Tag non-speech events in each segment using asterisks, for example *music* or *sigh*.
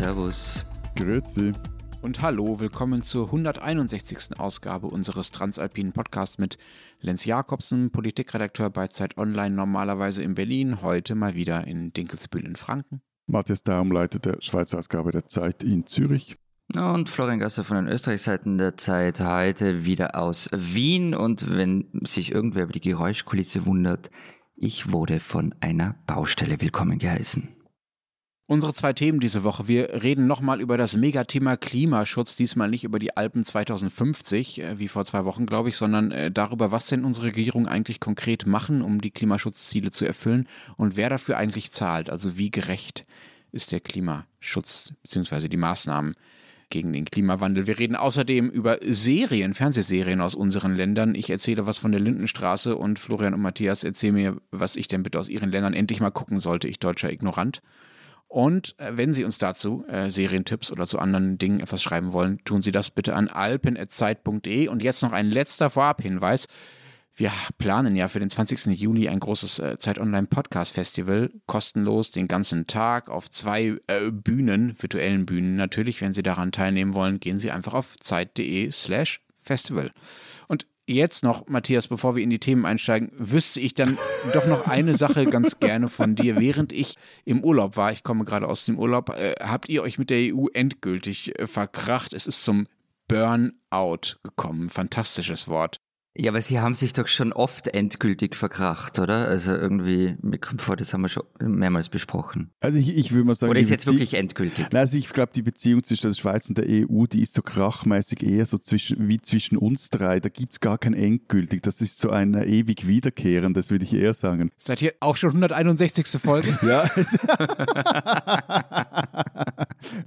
Servus. Grüezi. Und hallo, willkommen zur 161. Ausgabe unseres Transalpinen Podcasts mit Lenz Jakobsen, Politikredakteur bei Zeit Online, normalerweise in Berlin, heute mal wieder in Dinkelsbühl in Franken. Matthias Daum, Leiter der Schweizer Ausgabe der Zeit in Zürich. Und Florian Gasser von den Österreichseiten der Zeit heute wieder aus Wien. Und wenn sich irgendwer über die Geräuschkulisse wundert, ich wurde von einer Baustelle willkommen geheißen. Unsere zwei Themen diese Woche. Wir reden nochmal über das Megathema Klimaschutz, diesmal nicht über die Alpen 2050, äh, wie vor zwei Wochen, glaube ich, sondern äh, darüber, was denn unsere Regierung eigentlich konkret machen, um die Klimaschutzziele zu erfüllen und wer dafür eigentlich zahlt. Also wie gerecht ist der Klimaschutz bzw. die Maßnahmen gegen den Klimawandel. Wir reden außerdem über Serien, Fernsehserien aus unseren Ländern. Ich erzähle was von der Lindenstraße und Florian und Matthias erzählen mir, was ich denn bitte aus ihren Ländern endlich mal gucken sollte, ich deutscher Ignorant. Und äh, wenn Sie uns dazu äh, Serientipps oder zu anderen Dingen etwas schreiben wollen, tun Sie das bitte an alpen.zeit.de. Und jetzt noch ein letzter Vorabhinweis. Wir planen ja für den 20. Juli ein großes äh, Zeit Online Podcast Festival, kostenlos den ganzen Tag auf zwei äh, Bühnen, virtuellen Bühnen. Natürlich, wenn Sie daran teilnehmen wollen, gehen Sie einfach auf zeit.de slash festival. Jetzt noch, Matthias, bevor wir in die Themen einsteigen, wüsste ich dann doch noch eine Sache ganz gerne von dir. Während ich im Urlaub war, ich komme gerade aus dem Urlaub, äh, habt ihr euch mit der EU endgültig äh, verkracht. Es ist zum Burnout gekommen. Fantastisches Wort. Ja, aber Sie haben sich doch schon oft endgültig verkracht, oder? Also irgendwie, mir kommt vor, das haben wir schon mehrmals besprochen. Also ich, ich würde mal sagen... Oder ist jetzt wirklich endgültig? Nein, also ich glaube, die Beziehung zwischen der Schweiz und der EU, die ist so krachmäßig eher so zwischen, wie zwischen uns drei. Da gibt es gar kein endgültig. Das ist so ein ewig wiederkehrendes, würde ich eher sagen. Seid ihr auch schon 161. Folge? *laughs* ja.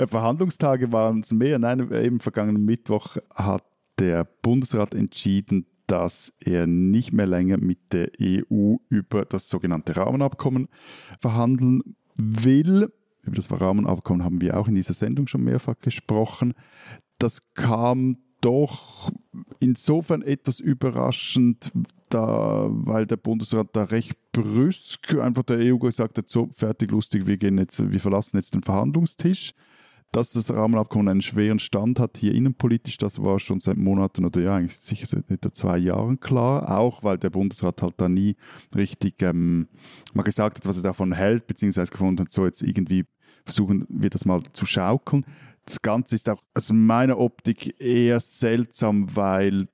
Verhandlungstage waren es mehr. Nein, eben vergangenen Mittwoch hat der Bundesrat entschieden, dass er nicht mehr länger mit der EU über das sogenannte Rahmenabkommen verhandeln will. Über das Rahmenabkommen haben wir auch in dieser Sendung schon mehrfach gesprochen. Das kam doch insofern etwas überraschend, da, weil der Bundesrat da recht brüsk einfach der EU gesagt hat, so fertig, lustig, wir, gehen jetzt, wir verlassen jetzt den Verhandlungstisch dass das Rahmenabkommen einen schweren Stand hat hier innenpolitisch, das war schon seit Monaten oder ja, eigentlich sicher seit etwa zwei Jahren klar. Auch weil der Bundesrat halt da nie richtig ähm, mal gesagt hat, was er davon hält, beziehungsweise gefunden hat, so jetzt irgendwie versuchen wir das mal zu schaukeln. Das Ganze ist auch aus meiner Optik eher seltsam, weil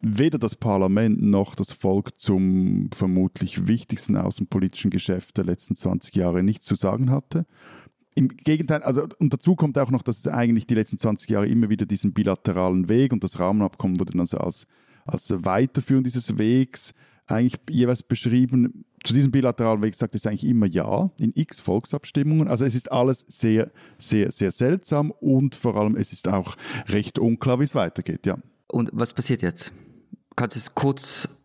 weder das Parlament noch das Volk zum vermutlich wichtigsten außenpolitischen Geschäft der letzten 20 Jahre nichts zu sagen hatte. Im Gegenteil, also und dazu kommt auch noch, dass es eigentlich die letzten 20 Jahre immer wieder diesen bilateralen Weg und das Rahmenabkommen wurde dann also als, als Weiterführung dieses Wegs eigentlich jeweils beschrieben. Zu diesem bilateralen Weg sagt es eigentlich immer Ja in x Volksabstimmungen. Also es ist alles sehr, sehr, sehr seltsam und vor allem es ist auch recht unklar, wie es weitergeht. Ja. Und was passiert jetzt? Kannst du es kurz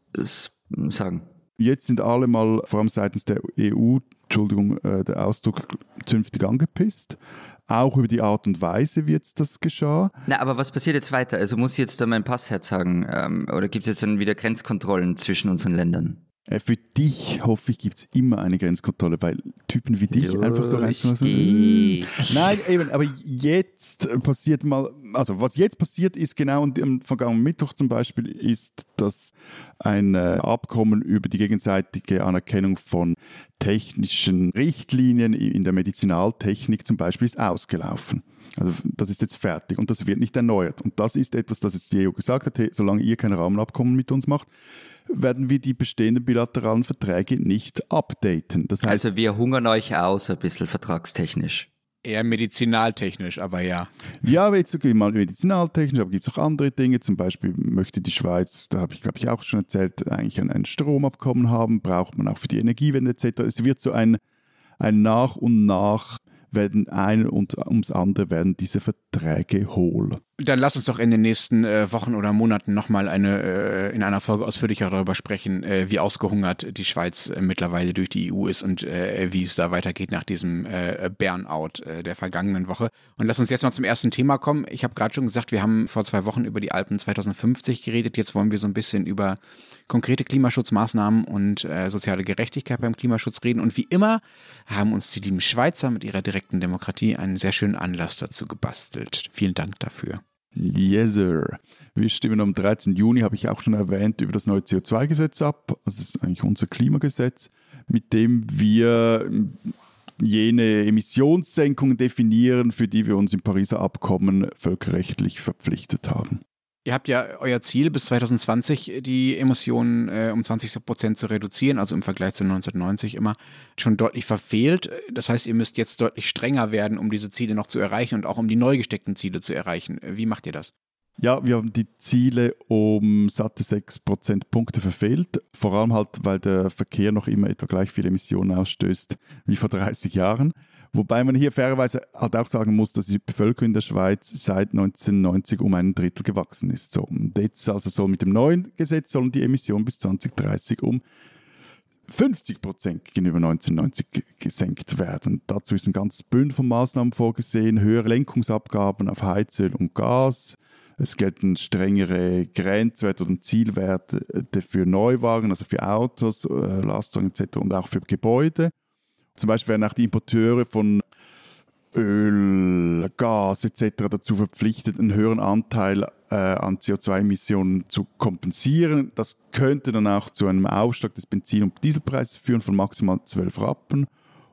sagen? Jetzt sind alle mal, vor allem seitens der EU, Entschuldigung, äh, der Ausdruck zünftig angepisst. Auch über die Art und Weise, wie jetzt das geschah. Na, aber was passiert jetzt weiter? Also muss ich jetzt da mein Passherz sagen? Ähm, oder gibt es jetzt dann wieder Grenzkontrollen zwischen unseren Ländern? Äh, für dich, hoffe ich, gibt es immer eine Grenzkontrolle, weil Typen wie dich Lustig. einfach so reinzumachen. Nein, eben, aber jetzt passiert mal, also was jetzt passiert ist, genau und am vergangenen Mittwoch zum Beispiel, ist, dass ein äh, Abkommen über die gegenseitige Anerkennung von technischen Richtlinien in der Medizinaltechnik zum Beispiel ist ausgelaufen. Also das ist jetzt fertig und das wird nicht erneuert. Und das ist etwas, das jetzt die EU gesagt hat, hey, solange ihr kein Rahmenabkommen mit uns macht, werden wir die bestehenden bilateralen Verträge nicht updaten. Das heißt, also wir hungern euch aus, ein bisschen vertragstechnisch. Eher medizinaltechnisch, aber ja. Ja, aber jetzt okay, mal medizinaltechnisch, aber gibt es auch andere Dinge. Zum Beispiel möchte die Schweiz, da habe ich glaube ich auch schon erzählt, eigentlich ein, ein Stromabkommen haben, braucht man auch für die Energiewende etc. Es wird so ein, ein nach und nach werden ein und ums andere werden diese Verträge hohl. Dann lass uns doch in den nächsten äh, Wochen oder Monaten nochmal eine, äh, in einer Folge ausführlicher darüber sprechen, äh, wie ausgehungert die Schweiz äh, mittlerweile durch die EU ist und äh, wie es da weitergeht nach diesem äh, Burnout der vergangenen Woche. Und lass uns jetzt mal zum ersten Thema kommen. Ich habe gerade schon gesagt, wir haben vor zwei Wochen über die Alpen 2050 geredet. Jetzt wollen wir so ein bisschen über konkrete Klimaschutzmaßnahmen und soziale Gerechtigkeit beim Klimaschutz reden. Und wie immer haben uns die lieben Schweizer mit ihrer direkten Demokratie einen sehr schönen Anlass dazu gebastelt. Vielen Dank dafür. Yes, sir. Wir stimmen am 13. Juni, habe ich auch schon erwähnt, über das neue CO2-Gesetz ab. Das ist eigentlich unser Klimagesetz, mit dem wir jene Emissionssenkungen definieren, für die wir uns im Pariser Abkommen völkerrechtlich verpflichtet haben. Ihr habt ja euer Ziel, bis 2020 die Emissionen äh, um 20 Prozent zu reduzieren, also im Vergleich zu 1990 immer, schon deutlich verfehlt. Das heißt, ihr müsst jetzt deutlich strenger werden, um diese Ziele noch zu erreichen und auch um die neu gesteckten Ziele zu erreichen. Wie macht ihr das? Ja, wir haben die Ziele um satte 6 Prozentpunkte verfehlt. Vor allem halt, weil der Verkehr noch immer etwa gleich viele Emissionen ausstößt wie vor 30 Jahren. Wobei man hier fairerweise halt auch sagen muss, dass die Bevölkerung in der Schweiz seit 1990 um ein Drittel gewachsen ist. So, und jetzt also soll mit dem neuen Gesetz sollen die Emissionen bis 2030 um 50 Prozent gegenüber 1990 gesenkt werden. Dazu ist ein ganzes Bündel von Maßnahmen vorgesehen, höhere Lenkungsabgaben auf Heizöl und Gas. Es gelten strengere Grenzwerte und Zielwerte für Neuwagen, also für Autos, äh, Lastwagen etc. und auch für Gebäude. Zum Beispiel werden auch die Importeure von Öl, Gas etc. dazu verpflichtet, einen höheren Anteil äh, an CO2-Emissionen zu kompensieren. Das könnte dann auch zu einem Aufschlag des Benzin- und Dieselpreises führen von maximal 12 Rappen.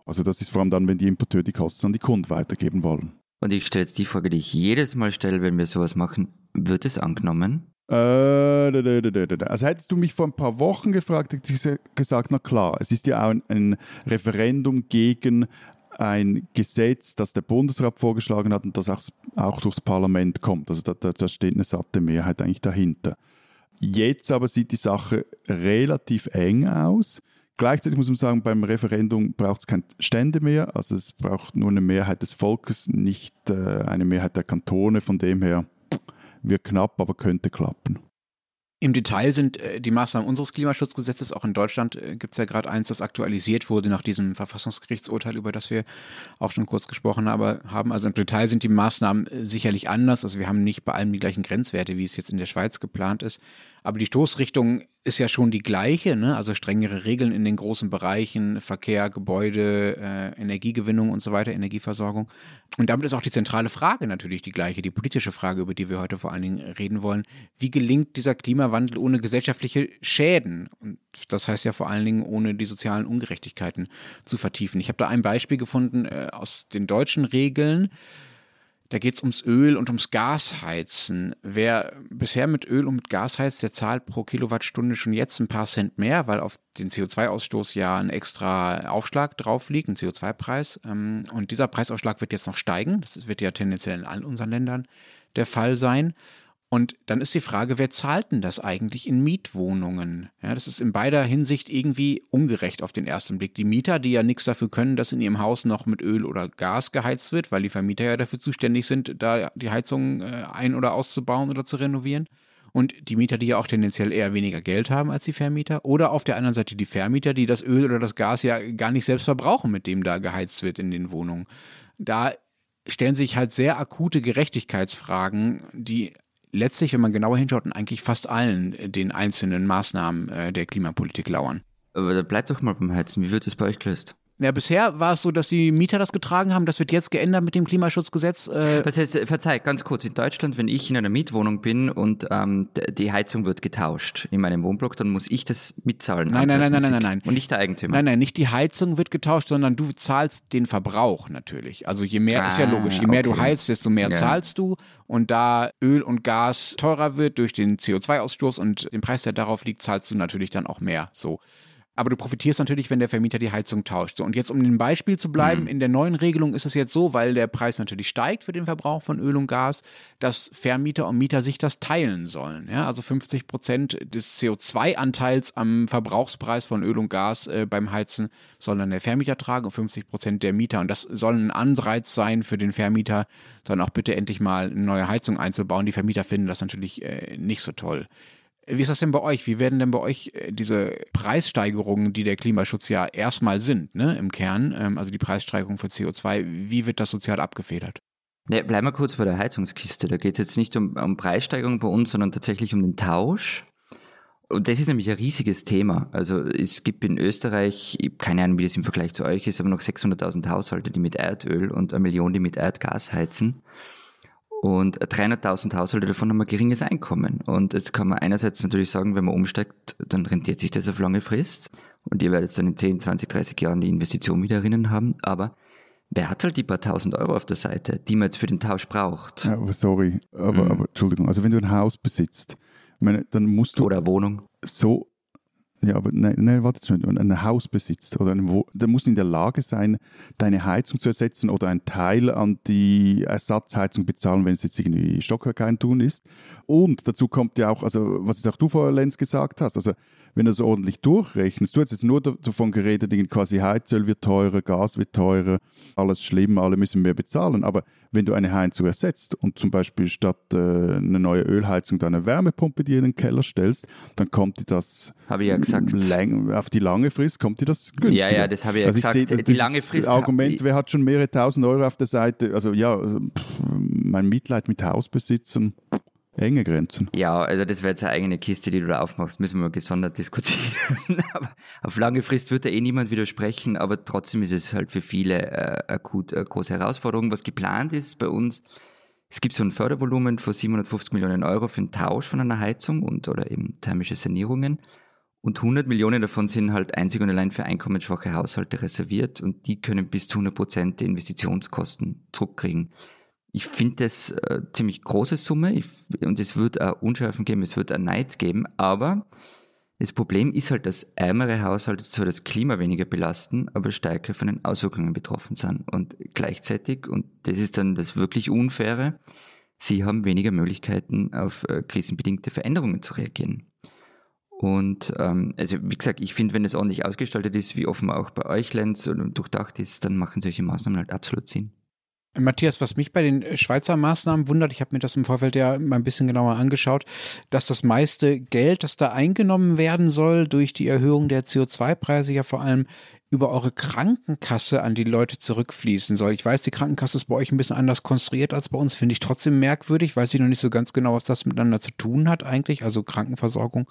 Also das ist vor allem dann, wenn die Importeure die Kosten an die Kunden weitergeben wollen. Und ich stelle jetzt die Frage, die ich jedes Mal stelle, wenn wir sowas machen. Wird es angenommen? Äh, also hättest du mich vor ein paar Wochen gefragt, hätte ich gesagt, na klar, es ist ja auch ein, Referendum gegen ein Gesetz, das der Bundesrat vorgeschlagen hat und das auch, auch durchs Parlament kommt. Also da, da, da steht eine satte Mehrheit eigentlich dahinter. Jetzt aber sieht die Sache relativ eng aus. Gleichzeitig muss man sagen, beim Referendum braucht es keine Stände mehr. Also es braucht nur eine Mehrheit des Volkes, nicht äh, eine Mehrheit der Kantone. Von dem her wird knapp, aber könnte klappen. Im Detail sind äh, die Maßnahmen unseres Klimaschutzgesetzes, auch in Deutschland äh, gibt es ja gerade eins, das aktualisiert wurde nach diesem Verfassungsgerichtsurteil, über das wir auch schon kurz gesprochen haben. Also im Detail sind die Maßnahmen äh, sicherlich anders. Also wir haben nicht bei allem die gleichen Grenzwerte, wie es jetzt in der Schweiz geplant ist. Aber die Stoßrichtung ist ja schon die gleiche, ne? also strengere Regeln in den großen Bereichen, Verkehr, Gebäude, äh, Energiegewinnung und so weiter, Energieversorgung. Und damit ist auch die zentrale Frage natürlich die gleiche, die politische Frage, über die wir heute vor allen Dingen reden wollen. Wie gelingt dieser Klimawandel ohne gesellschaftliche Schäden? Und das heißt ja vor allen Dingen, ohne die sozialen Ungerechtigkeiten zu vertiefen. Ich habe da ein Beispiel gefunden äh, aus den deutschen Regeln. Da geht es ums Öl und ums Gasheizen. Wer bisher mit Öl und mit Gas heizt, der zahlt pro Kilowattstunde schon jetzt ein paar Cent mehr, weil auf den CO2-Ausstoß ja ein extra Aufschlag drauf liegt, ein CO2-Preis. Ähm, und dieser Preisaufschlag wird jetzt noch steigen. Das wird ja tendenziell in allen unseren Ländern der Fall sein. Und dann ist die Frage, wer zahlt denn das eigentlich in Mietwohnungen? Ja, das ist in beider Hinsicht irgendwie ungerecht auf den ersten Blick. Die Mieter, die ja nichts dafür können, dass in ihrem Haus noch mit Öl oder Gas geheizt wird, weil die Vermieter ja dafür zuständig sind, da die Heizung äh, ein- oder auszubauen oder zu renovieren. Und die Mieter, die ja auch tendenziell eher weniger Geld haben als die Vermieter. Oder auf der anderen Seite die Vermieter, die das Öl oder das Gas ja gar nicht selbst verbrauchen, mit dem da geheizt wird in den Wohnungen. Da stellen sich halt sehr akute Gerechtigkeitsfragen, die letztlich, wenn man genauer hinschaut, in eigentlich fast allen äh, den einzelnen Maßnahmen äh, der Klimapolitik lauern. Aber da bleibt doch mal beim Heizen. Wie wird das bei euch gelöst? Ja, bisher war es so, dass die Mieter das getragen haben. Das wird jetzt geändert mit dem Klimaschutzgesetz. Äh das heißt, verzeih, ganz kurz, in Deutschland, wenn ich in einer Mietwohnung bin und ähm, die Heizung wird getauscht in meinem Wohnblock, dann muss ich das mitzahlen. Nein, nein, nein, nein, nein, nein. Und nicht der Eigentümer. Nein, nein, nicht die Heizung wird getauscht, sondern du zahlst den Verbrauch natürlich. Also je mehr, ah, ist ja ah, logisch, je mehr okay. du heizt, desto mehr ja. zahlst du. Und da Öl und Gas teurer wird durch den CO2-Ausstoß und den Preis, der darauf liegt, zahlst du natürlich dann auch mehr. So. Aber du profitierst natürlich, wenn der Vermieter die Heizung tauscht. So, und jetzt, um dem Beispiel zu bleiben, mhm. in der neuen Regelung ist es jetzt so, weil der Preis natürlich steigt für den Verbrauch von Öl und Gas, dass Vermieter und Mieter sich das teilen sollen. Ja, also 50 Prozent des CO2-Anteils am Verbrauchspreis von Öl und Gas äh, beim Heizen soll dann der Vermieter tragen und 50 Prozent der Mieter. Und das soll ein Anreiz sein für den Vermieter, dann auch bitte endlich mal eine neue Heizung einzubauen. Die Vermieter finden das natürlich äh, nicht so toll. Wie ist das denn bei euch? Wie werden denn bei euch äh, diese Preissteigerungen, die der Klimaschutz ja erstmal sind, ne, im Kern, ähm, also die Preissteigerung für CO2, wie wird das sozial abgefedert? Ja, bleiben wir kurz bei der Heizungskiste. Da geht es jetzt nicht um, um Preissteigerung bei uns, sondern tatsächlich um den Tausch. Und das ist nämlich ein riesiges Thema. Also es gibt in Österreich, keine Ahnung, wie das im Vergleich zu euch ist, aber noch 600.000 Haushalte, die mit Erdöl und eine Million, die mit Erdgas heizen. Und 300.000 Haushalte davon haben ein geringes Einkommen. Und jetzt kann man einerseits natürlich sagen, wenn man umsteigt, dann rentiert sich das auf lange Frist. Und ihr werdet dann in 10, 20, 30 Jahren die Investition wieder erinnern haben. Aber wer hat halt die paar tausend Euro auf der Seite, die man jetzt für den Tausch braucht? Ja, aber sorry, aber, mhm. aber Entschuldigung. Also wenn du ein Haus besitzt, meine, dann musst du... Oder Wohnung. So ja, aber nein, nein warte ein Haus besitzt oder ein, der muss in der Lage sein, deine Heizung zu ersetzen oder einen Teil an die Ersatzheizung bezahlen, wenn es jetzt irgendwie Stockwerk eintun ist. Und dazu kommt ja auch, also was jetzt auch du vorher, Lenz, gesagt hast, also wenn du es ordentlich durchrechnest, du hast jetzt nur davon geredet, quasi Heizöl wird teurer, Gas wird teurer, alles schlimm, alle müssen mehr bezahlen. Aber wenn du eine Heizung ersetzt und zum Beispiel statt äh, eine neue Ölheizung da eine Wärmepumpe dir in den Keller stellst, dann kommt dir das habe ich ja gesagt. auf die lange Frist kommt dir das günstiger. Ja, ja, das habe ich ja also gesagt. Ich die lange Frist. Argument, wer hat schon mehrere tausend Euro auf der Seite? Also ja, also, mein Mitleid mit Hausbesitzern enge Grenzen. Ja, also das wäre jetzt eine eigene Kiste, die du da aufmachst, müssen wir mal gesondert diskutieren. *laughs* aber auf lange Frist wird da eh niemand widersprechen, aber trotzdem ist es halt für viele äh, akut eine große Herausforderung. Was geplant ist bei uns, es gibt so ein Fördervolumen von 750 Millionen Euro für den Tausch von einer Heizung und oder eben thermische Sanierungen. Und 100 Millionen davon sind halt einzig und allein für einkommensschwache Haushalte reserviert und die können bis zu 100 Prozent der Investitionskosten zurückkriegen. Ich finde das äh, ziemlich große Summe ich, und es wird auch Unschärfen geben, es wird auch Neid geben, aber das Problem ist halt, dass ärmere Haushalte zwar das Klima weniger belasten, aber stärker von den Auswirkungen betroffen sind. Und gleichzeitig, und das ist dann das wirklich Unfaire, sie haben weniger Möglichkeiten, auf äh, krisenbedingte Veränderungen zu reagieren. Und ähm, also wie gesagt, ich finde, wenn es ordentlich ausgestaltet ist, wie offenbar auch bei euch Lenz und durchdacht ist, dann machen solche Maßnahmen halt absolut Sinn. Matthias, was mich bei den Schweizer Maßnahmen wundert, ich habe mir das im Vorfeld ja mal ein bisschen genauer angeschaut, dass das meiste Geld, das da eingenommen werden soll durch die Erhöhung der CO2-Preise, ja vor allem über eure Krankenkasse an die Leute zurückfließen soll. Ich weiß, die Krankenkasse ist bei euch ein bisschen anders konstruiert als bei uns, finde ich trotzdem merkwürdig, weiß ich noch nicht so ganz genau, was das miteinander zu tun hat eigentlich, also Krankenversorgung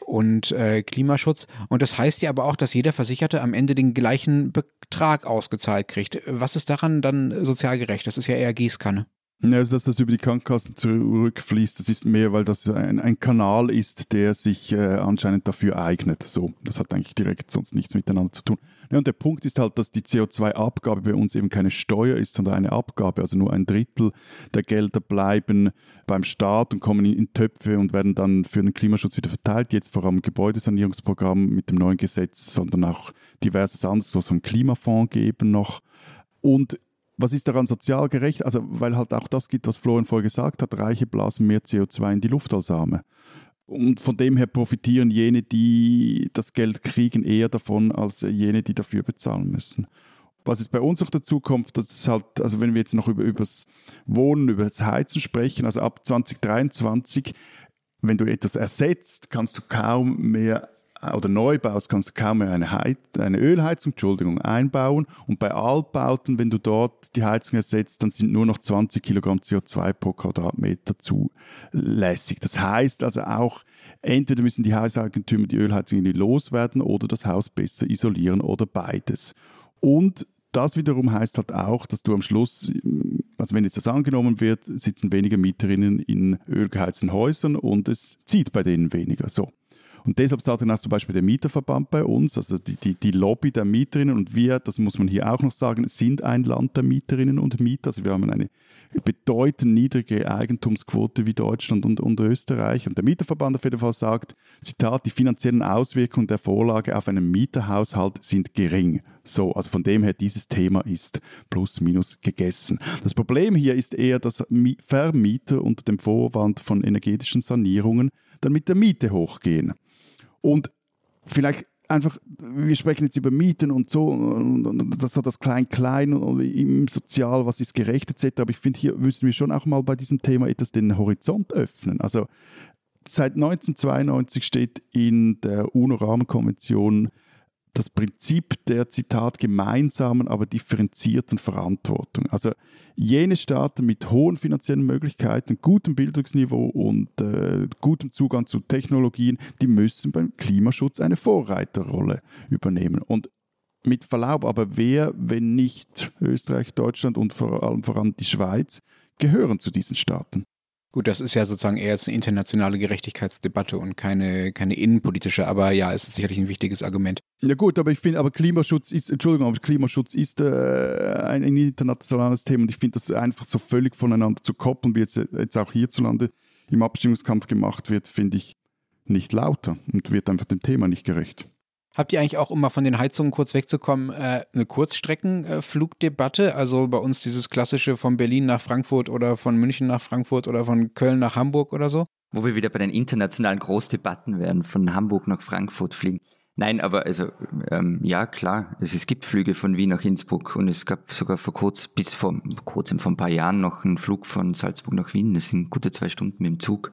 und äh, Klimaschutz. Und das heißt ja aber auch, dass jeder Versicherte am Ende den gleichen Betrag ausgezahlt kriegt. Was ist daran dann sozial gerecht? Das ist ja eher Gießkanne. Ja, also dass das über die Krankenkassen zurückfließt, das ist mehr, weil das ein, ein Kanal ist, der sich äh, anscheinend dafür eignet. So, das hat eigentlich direkt sonst nichts miteinander zu tun. Ja, und der Punkt ist halt, dass die CO2-Abgabe bei uns eben keine Steuer ist, sondern eine Abgabe. Also nur ein Drittel der Gelder bleiben beim Staat und kommen in, in Töpfe und werden dann für den Klimaschutz wieder verteilt. Jetzt vor allem Gebäudesanierungsprogramm mit dem neuen Gesetz, sondern auch diverses anderes, so ein Klimafonds geben noch. Und was ist daran sozial gerecht? Also, weil halt auch das gibt, was Florian vorher gesagt hat, Reiche blasen mehr CO2 in die Luft als Arme. Und von dem her profitieren jene, die das Geld kriegen, eher davon als jene, die dafür bezahlen müssen. Was jetzt bei uns noch dazu kommt, dass es halt, also wenn wir jetzt noch über, das Wohnen, über das Heizen sprechen, also ab 2023, wenn du etwas ersetzt, kannst du kaum mehr oder neu baust, kannst du kaum mehr eine, Heiz eine Ölheizung Entschuldigung, einbauen. Und bei Altbauten, wenn du dort die Heizung ersetzt, dann sind nur noch 20 Kilogramm CO2 pro Quadratmeter zulässig. Das heißt also auch, entweder müssen die Hauseigentümer die Ölheizung irgendwie loswerden oder das Haus besser isolieren oder beides. Und das wiederum heißt halt auch, dass du am Schluss, also wenn jetzt das angenommen wird, sitzen weniger Mieterinnen in ölgeheizten Häusern und es zieht bei denen weniger. So. Und deshalb sagt dann auch zum Beispiel der Mieterverband bei uns, also die, die, die Lobby der Mieterinnen und wir, das muss man hier auch noch sagen, sind ein Land der Mieterinnen und Mieter. Also wir haben eine bedeutend niedrige Eigentumsquote wie Deutschland und, und Österreich. Und der Mieterverband auf jeden Fall sagt, Zitat, die finanziellen Auswirkungen der Vorlage auf einen Mieterhaushalt sind gering. So, also von dem her, dieses Thema ist plus minus gegessen. Das Problem hier ist eher, dass Vermieter unter dem Vorwand von energetischen Sanierungen dann mit der Miete hochgehen. Und vielleicht einfach, wir sprechen jetzt über Mieten und so, und das so das Klein-Klein im Sozial, was ist gerecht etc. Aber ich finde, hier müssen wir schon auch mal bei diesem Thema etwas den Horizont öffnen. Also seit 1992 steht in der UNO-Rahmenkonvention das Prinzip der, Zitat, gemeinsamen, aber differenzierten Verantwortung. Also jene Staaten mit hohen finanziellen Möglichkeiten, gutem Bildungsniveau und äh, gutem Zugang zu Technologien, die müssen beim Klimaschutz eine Vorreiterrolle übernehmen. Und mit Verlaub, aber wer, wenn nicht Österreich, Deutschland und vor allem voran die Schweiz, gehören zu diesen Staaten? Gut, das ist ja sozusagen eher jetzt eine internationale Gerechtigkeitsdebatte und keine, keine innenpolitische, aber ja, es ist sicherlich ein wichtiges Argument. Ja gut, aber ich finde, aber Klimaschutz ist, Entschuldigung, aber Klimaschutz ist äh, ein, ein, internationales Thema und ich finde das einfach so völlig voneinander zu koppeln, wie jetzt, jetzt auch hierzulande im Abstimmungskampf gemacht wird, finde ich nicht lauter und wird einfach dem Thema nicht gerecht. Habt ihr eigentlich auch, um mal von den Heizungen kurz wegzukommen, äh, eine Kurzstreckenflugdebatte? Also bei uns dieses klassische von Berlin nach Frankfurt oder von München nach Frankfurt oder von Köln nach Hamburg oder so? Wo wir wieder bei den internationalen Großdebatten werden, von Hamburg nach Frankfurt fliegen. Nein, aber also ähm, ja klar, es, es gibt Flüge von Wien nach Innsbruck und es gab sogar vor kurz, bis vor kurzem, vor ein paar Jahren noch einen Flug von Salzburg nach Wien. Das sind gute zwei Stunden mit dem Zug.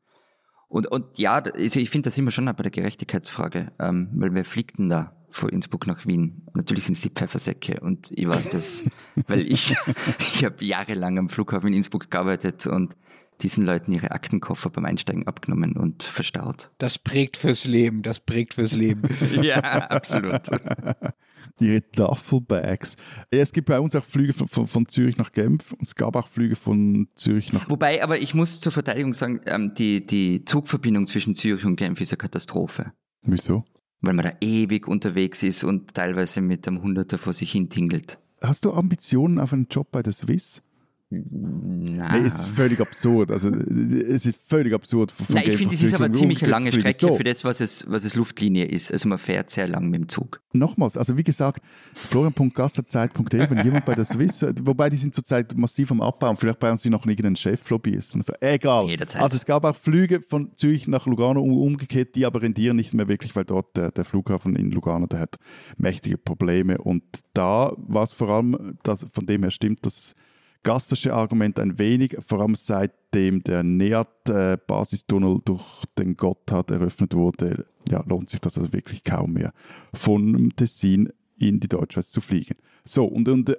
Und, und ja, also ich finde, das immer schon bei der Gerechtigkeitsfrage, ähm, weil wer fliegt denn da von Innsbruck nach Wien? Natürlich sind es die Pfeffersäcke und ich weiß das, *laughs* weil ich, *laughs* ich habe jahrelang am Flughafen in Innsbruck gearbeitet und diesen Leuten ihre Aktenkoffer beim Einsteigen abgenommen und verstaut. Das prägt fürs Leben, das prägt fürs Leben. *laughs* ja, absolut. *laughs* Ihre Duffelbags. Ja, es gibt bei uns auch Flüge von, von, von, Zürich nach Genf und es gab auch Flüge von Zürich nach. Wobei, aber ich muss zur Verteidigung sagen, ähm, die, die Zugverbindung zwischen Zürich und Genf ist eine Katastrophe. Wieso? Weil man da ewig unterwegs ist und teilweise mit einem Hunderter vor sich hin tingelt. Hast du Ambitionen auf einen Job bei der Swiss? Nein. Nee, es ist völlig absurd. Also, es ist völlig absurd. Nein, ich finde, es ist aber eine ziemlich lange Strecke so. für das, was es, was es Luftlinie ist. Also man fährt sehr lang mit dem Zug. Nochmals, also wie gesagt, florian.gasserzeit.de, wenn jemand bei der Swiss, wobei die sind zurzeit massiv am Abbauen, vielleicht bei uns die noch irgendeinen Cheflobbyisten. Also egal. Jederzeit. Also es gab auch Flüge von Zürich nach Lugano umgekehrt, die aber rendieren nicht mehr wirklich, weil dort der, der Flughafen in Lugano, der hat mächtige Probleme. Und da war es vor allem, dass, von dem her stimmt, dass gastische Argument ein wenig, vor allem seitdem der NEAT-Basistunnel durch den Gotthard eröffnet wurde, ja, lohnt sich das also wirklich kaum mehr, von Tessin in die Deutschschweiz zu fliegen. So, und, und äh,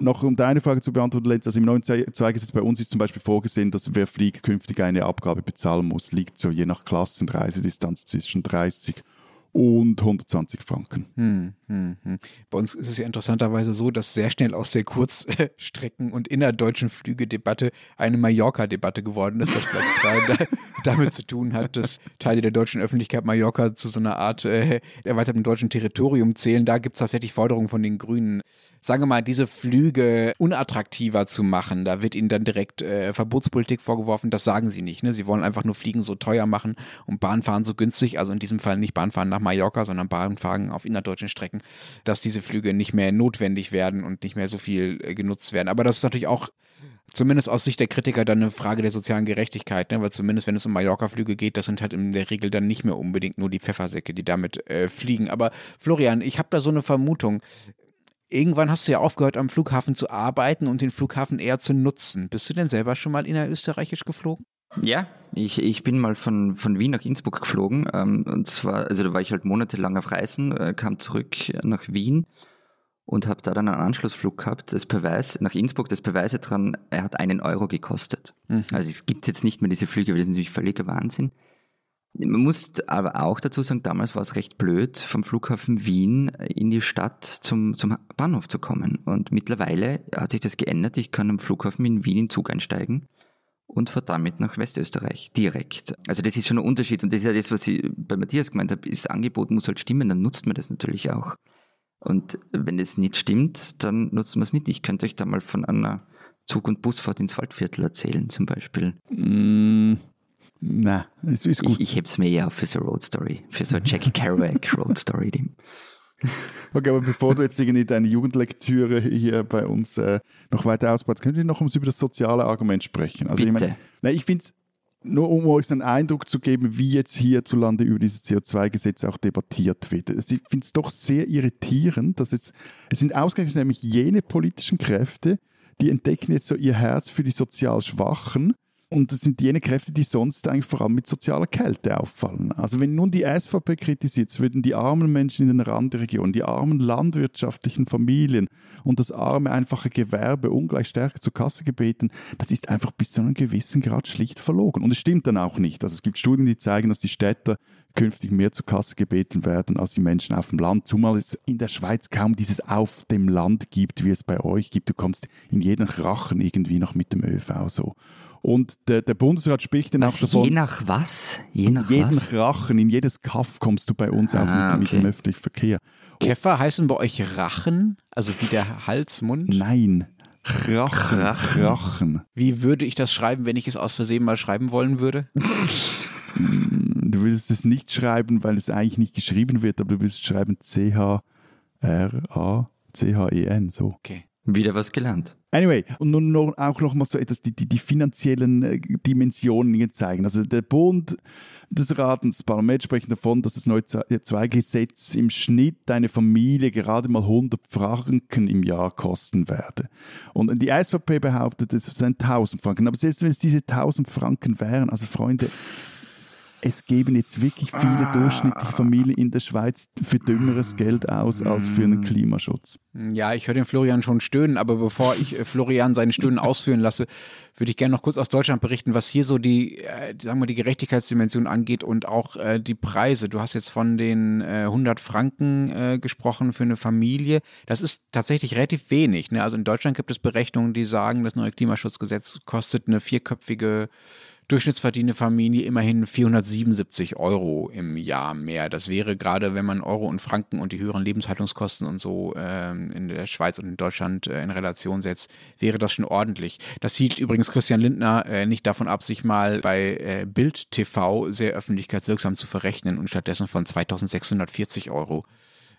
noch um deine Frage zu beantworten, Lenz, also im neuen Zweigesetz bei uns ist zum Beispiel vorgesehen, dass wer fliegt, künftig eine Abgabe bezahlen muss, liegt so je nach Klasse und Reisedistanz zwischen 30 und 120 Franken. Hm, hm, hm. Bei uns ist es ja interessanterweise so, dass sehr schnell aus der Kurzstrecken- und innerdeutschen Flügedebatte eine Mallorca-Debatte geworden ist, was damit zu tun hat, dass Teile der deutschen Öffentlichkeit Mallorca zu so einer Art äh, erweiterten deutschen Territorium zählen. Da gibt es tatsächlich Forderungen von den Grünen, sagen wir mal, diese Flüge unattraktiver zu machen. Da wird ihnen dann direkt äh, Verbotspolitik vorgeworfen. Das sagen sie nicht. Ne? Sie wollen einfach nur Fliegen so teuer machen und Bahnfahren so günstig. Also in diesem Fall nicht Bahnfahren nach Mallorca, sondern Bahnfahren auf innerdeutschen Strecken, dass diese Flüge nicht mehr notwendig werden und nicht mehr so viel äh, genutzt werden. Aber das ist natürlich auch zumindest aus Sicht der Kritiker dann eine Frage der sozialen Gerechtigkeit, ne? weil zumindest wenn es um Mallorca-Flüge geht, das sind halt in der Regel dann nicht mehr unbedingt nur die Pfeffersäcke, die damit äh, fliegen. Aber Florian, ich habe da so eine Vermutung irgendwann hast du ja aufgehört, am Flughafen zu arbeiten und den Flughafen eher zu nutzen. Bist du denn selber schon mal innerösterreichisch geflogen? Ja, ich, ich bin mal von, von Wien nach Innsbruck geflogen. Ähm, und zwar, also da war ich halt monatelang auf Reisen, äh, kam zurück nach Wien und habe da dann einen Anschlussflug gehabt. Das Beweis nach Innsbruck, das Beweise dran, er hat einen Euro gekostet. Mhm. Also es gibt jetzt nicht mehr diese Flüge, weil das ist natürlich völliger Wahnsinn. Man muss aber auch dazu sagen, damals war es recht blöd, vom Flughafen Wien in die Stadt zum, zum Bahnhof zu kommen. Und mittlerweile hat sich das geändert. Ich kann am Flughafen in Wien in Zug einsteigen und fährt damit nach Westösterreich direkt. Also das ist schon ein Unterschied und das ist ja das, was ich bei Matthias gemeint habe, das Angebot muss halt stimmen, dann nutzt man das natürlich auch. Und wenn es nicht stimmt, dann nutzt man es nicht. Ich könnte euch da mal von einer Zug- und Busfahrt ins Waldviertel erzählen, zum Beispiel. Mm, na, es ist gut. Ich, ich heb's mir auf für so eine Road Story, für so eine Jackie Kerouac *laughs* Road Story. Okay, aber bevor du jetzt irgendwie deine Jugendlektüre hier bei uns äh, noch weiter ausbaust, können wir noch über das soziale Argument sprechen. Also Bitte. ich, mein, ich finde es nur um euch einen Eindruck zu geben, wie jetzt hierzulande über dieses CO2-Gesetz auch debattiert wird. Ich finde es doch sehr irritierend, dass jetzt, es sind ausgerechnet nämlich jene politischen Kräfte, die entdecken jetzt so ihr Herz für die sozial Schwachen und das sind jene Kräfte, die sonst eigentlich vor allem mit sozialer Kälte auffallen. Also wenn nun die SVP kritisiert, würden die armen Menschen in den Randregionen, die armen landwirtschaftlichen Familien und das arme, einfache Gewerbe ungleich stärker zur Kasse gebeten, das ist einfach bis zu einem gewissen Grad schlicht verlogen. Und es stimmt dann auch nicht. Also es gibt Studien, die zeigen, dass die Städter künftig mehr zur Kasse gebeten werden als die Menschen auf dem Land, zumal es in der Schweiz kaum dieses auf dem Land gibt, wie es bei euch gibt. Du kommst in jeden Rachen irgendwie noch mit dem ÖV so. Und der, der Bundesrat spricht dann was, auch davon. Je nach was? Je nach in jeden was? Rachen, in jedes Kaff kommst du bei uns Ah, auch mit, mit okay. dem öffentlichen Verkehr. Käfer heißen bei euch Rachen, also wie der Hals, Mund? Nein, Rachen, Rachen. Rachen. Wie würde ich das schreiben, wenn ich es aus Versehen mal schreiben wollen würde? Du würdest es nicht schreiben, weil es eigentlich nicht geschrieben wird, aber du würdest schreiben C-H-R-A-C-H-E-N, so. Okay. Wieder was gelernt. Anyway, und nun noch, auch noch mal so etwas, die, die, die finanziellen äh, Dimensionen zeigen. Also der Bund, das Rat und das Parlament sprechen davon, dass das neue CO2-Gesetz im Schnitt eine Familie gerade mal 100 Franken im Jahr kosten werde. Und die SVP behauptet, es seien 1000 Franken. Aber selbst wenn es diese 1000 Franken wären, also Freunde, es geben jetzt wirklich viele durchschnittliche Familien in der Schweiz für dümmeres Geld aus als für einen Klimaschutz. Ja, ich höre den Florian schon stöhnen, aber bevor ich äh, Florian seinen Stöhnen *laughs* ausführen lasse, würde ich gerne noch kurz aus Deutschland berichten, was hier so die, äh, sagen wir, die Gerechtigkeitsdimension angeht und auch äh, die Preise. Du hast jetzt von den äh, 100 Franken äh, gesprochen für eine Familie. Das ist tatsächlich relativ wenig. Ne? Also in Deutschland gibt es Berechnungen, die sagen, das neue Klimaschutzgesetz kostet eine vierköpfige durchschnittsverdienende Familie immerhin 477 Euro im Jahr mehr. Das wäre gerade, wenn man Euro und Franken und die höheren Lebenshaltungskosten und so ähm, in der Schweiz und in Deutschland äh, in Relation setzt, wäre das schon ordentlich. Das hielt übrigens Christian Lindner äh, nicht davon ab, sich mal bei äh, Bild TV sehr öffentlichkeitswirksam zu verrechnen und stattdessen von 2640 Euro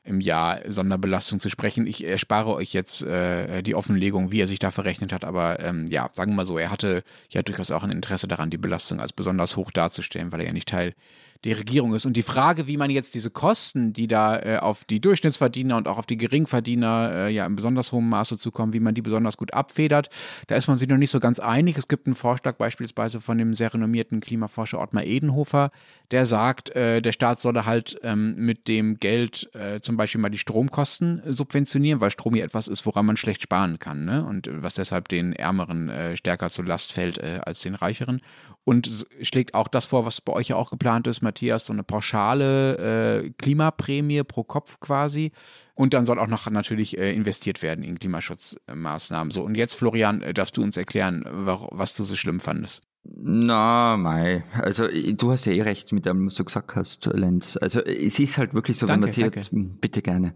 im Jahr Sonderbelastung zu sprechen. Ich erspare euch jetzt äh, die Offenlegung, wie er sich da verrechnet hat, aber ähm, ja, sagen wir mal so, er hatte ja durchaus auch ein Interesse daran, die Belastung als besonders hoch darzustellen, weil er ja nicht Teil der Regierung ist. Und die Frage, wie man jetzt diese Kosten, die da äh, auf die Durchschnittsverdiener und auch auf die Geringverdiener äh, ja in besonders hohem Maße zukommen, wie man die besonders gut abfedert, da ist man sich noch nicht so ganz einig. Es gibt einen Vorschlag beispielsweise von dem sehr renommierten Klimaforscher Ottmar Edenhofer, der sagt, äh, der Staat solle halt ähm, mit dem Geld äh, zum Beispiel mal die Stromkosten subventionieren, weil Strom ja etwas ist, woran man schlecht sparen kann ne? und äh, was deshalb den Ärmeren äh, stärker zur Last fällt als den Reicheren. Und schlägt auch das vor, was bei euch ja auch geplant ist, Matthias, so eine pauschale äh, Klimaprämie pro Kopf quasi. Und dann soll auch noch natürlich äh, investiert werden in Klimaschutzmaßnahmen. So, und jetzt, Florian, äh, darfst du uns erklären, wa- was du so schlimm fandest. Na, mei. Also, i- du hast ja eh recht mit dem, was du gesagt hast, Lenz. Also, es ist halt wirklich so, Danke, wenn man CO2, bitte gerne.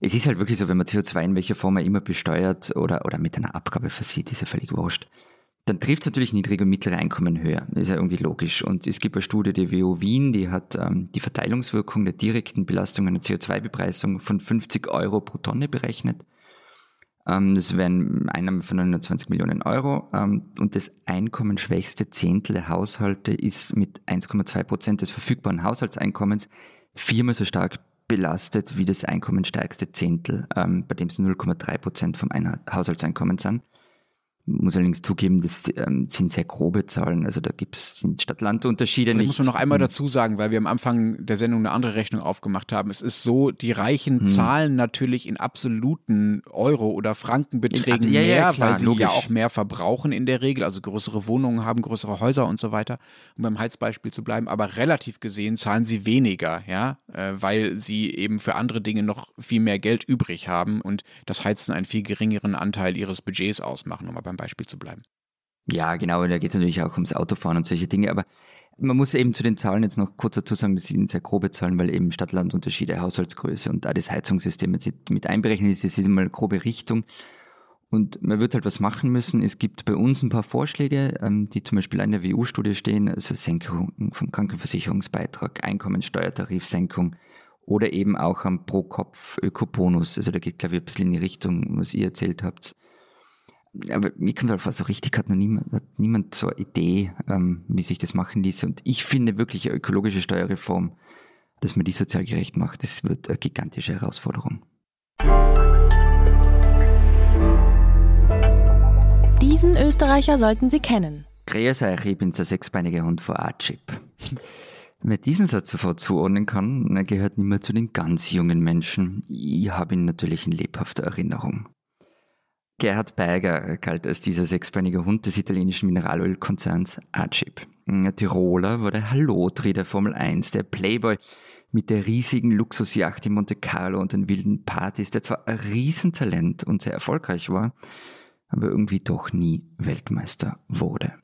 Es ist halt wirklich so, wenn man CO2 in welcher Form er immer besteuert oder, oder mit einer Abgabe versieht, ist ja völlig wurscht. Dann trifft es natürlich niedrige und mittlere Einkommen höher. Ist ja irgendwie logisch. Und es gibt eine Studie der WU Wien, die hat ähm, die Verteilungswirkung der direkten Belastung einer CO2-Bepreisung von 50 Euro pro Tonne berechnet. Ähm, das wären Einnahmen von 920 Millionen Euro. Ähm, und das einkommensschwächste Zehntel der Haushalte ist mit 1,2 Prozent des verfügbaren Haushaltseinkommens viermal so stark belastet wie das einkommensstärkste Zehntel, ähm, bei dem es 0,3 Prozent vom Ein Haushaltseinkommen sind. Muss allerdings zugeben, das ähm, sind sehr grobe Zahlen. Also da gibt es Stadt-Land-Unterschiede nicht. muss man noch einmal dazu sagen, weil wir am Anfang der Sendung eine andere Rechnung aufgemacht haben. Es ist so, die Reichen Hm. zahlen natürlich in absoluten Euro- oder Frankenbeträgen Ja, ja, mehr, klar, weil sie logisch. ja auch mehr verbrauchen in der Regel, also größere Wohnungen haben, größere Häuser und so weiter, um beim Heizbeispiel zu bleiben. Aber relativ gesehen zahlen sie weniger, ja, äh, weil sie eben für andere Dinge noch viel mehr Geld übrig haben und das Heizen einen viel geringeren Anteil ihres Budgets ausmachen, um beim Beispiel zu bleiben. Ja, genau, da geht es natürlich auch ums Autofahren und solche Dinge, aber man muss eben zu den Zahlen jetzt noch kurz dazu sagen, das sind sehr grobe Zahlen, weil eben Stadt-Land-Unterschiede, Haushaltsgröße und da das Heizungssystem jetzt mit einberechnet ist, das ist immer eine grobe Richtung. Und man wird halt was machen müssen. Es gibt bei uns ein paar Vorschläge, ähm, die zum Beispiel in der WU-Studie stehen, also Senkung vom Krankenversicherungsbeitrag, Einkommensteuertarifsenkung oder eben auch am Pro-Kopf-Ökobonus. Also da geht, glaube ich, ein bisschen in die Richtung, was ihr erzählt habt. Aber mir kommt halt vor, so richtig hat noch niemand, hat niemand so eine Idee, ähm, wie sich das machen ließe. Und ich finde wirklich eine ökologische Steuerreform, dass man die sozial gerecht macht, das wird eine gigantische Herausforderung. Diesen Österreicher sollten Sie kennen. Grüß euch, ich bin der sechsbeinige Hund von Archip. *laughs* Wer diesen Satz sofort zuordnen kann, er gehört nicht mehr zu den ganz jungen Menschen. Ich habe ihn natürlich in lebhafter Erinnerung. Gerhard Beiger galt als dieser sechsbeinige Hund des italienischen Mineralölkonzerns Archip. Ein Tiroler war der Hallotri der Formel 1, der Playboy mit der riesigen Luxusjacht in Monte Carlo und den wilden Partys, der zwar ein Riesentalent und sehr erfolgreich war, aber irgendwie doch nie Weltmeister wurde.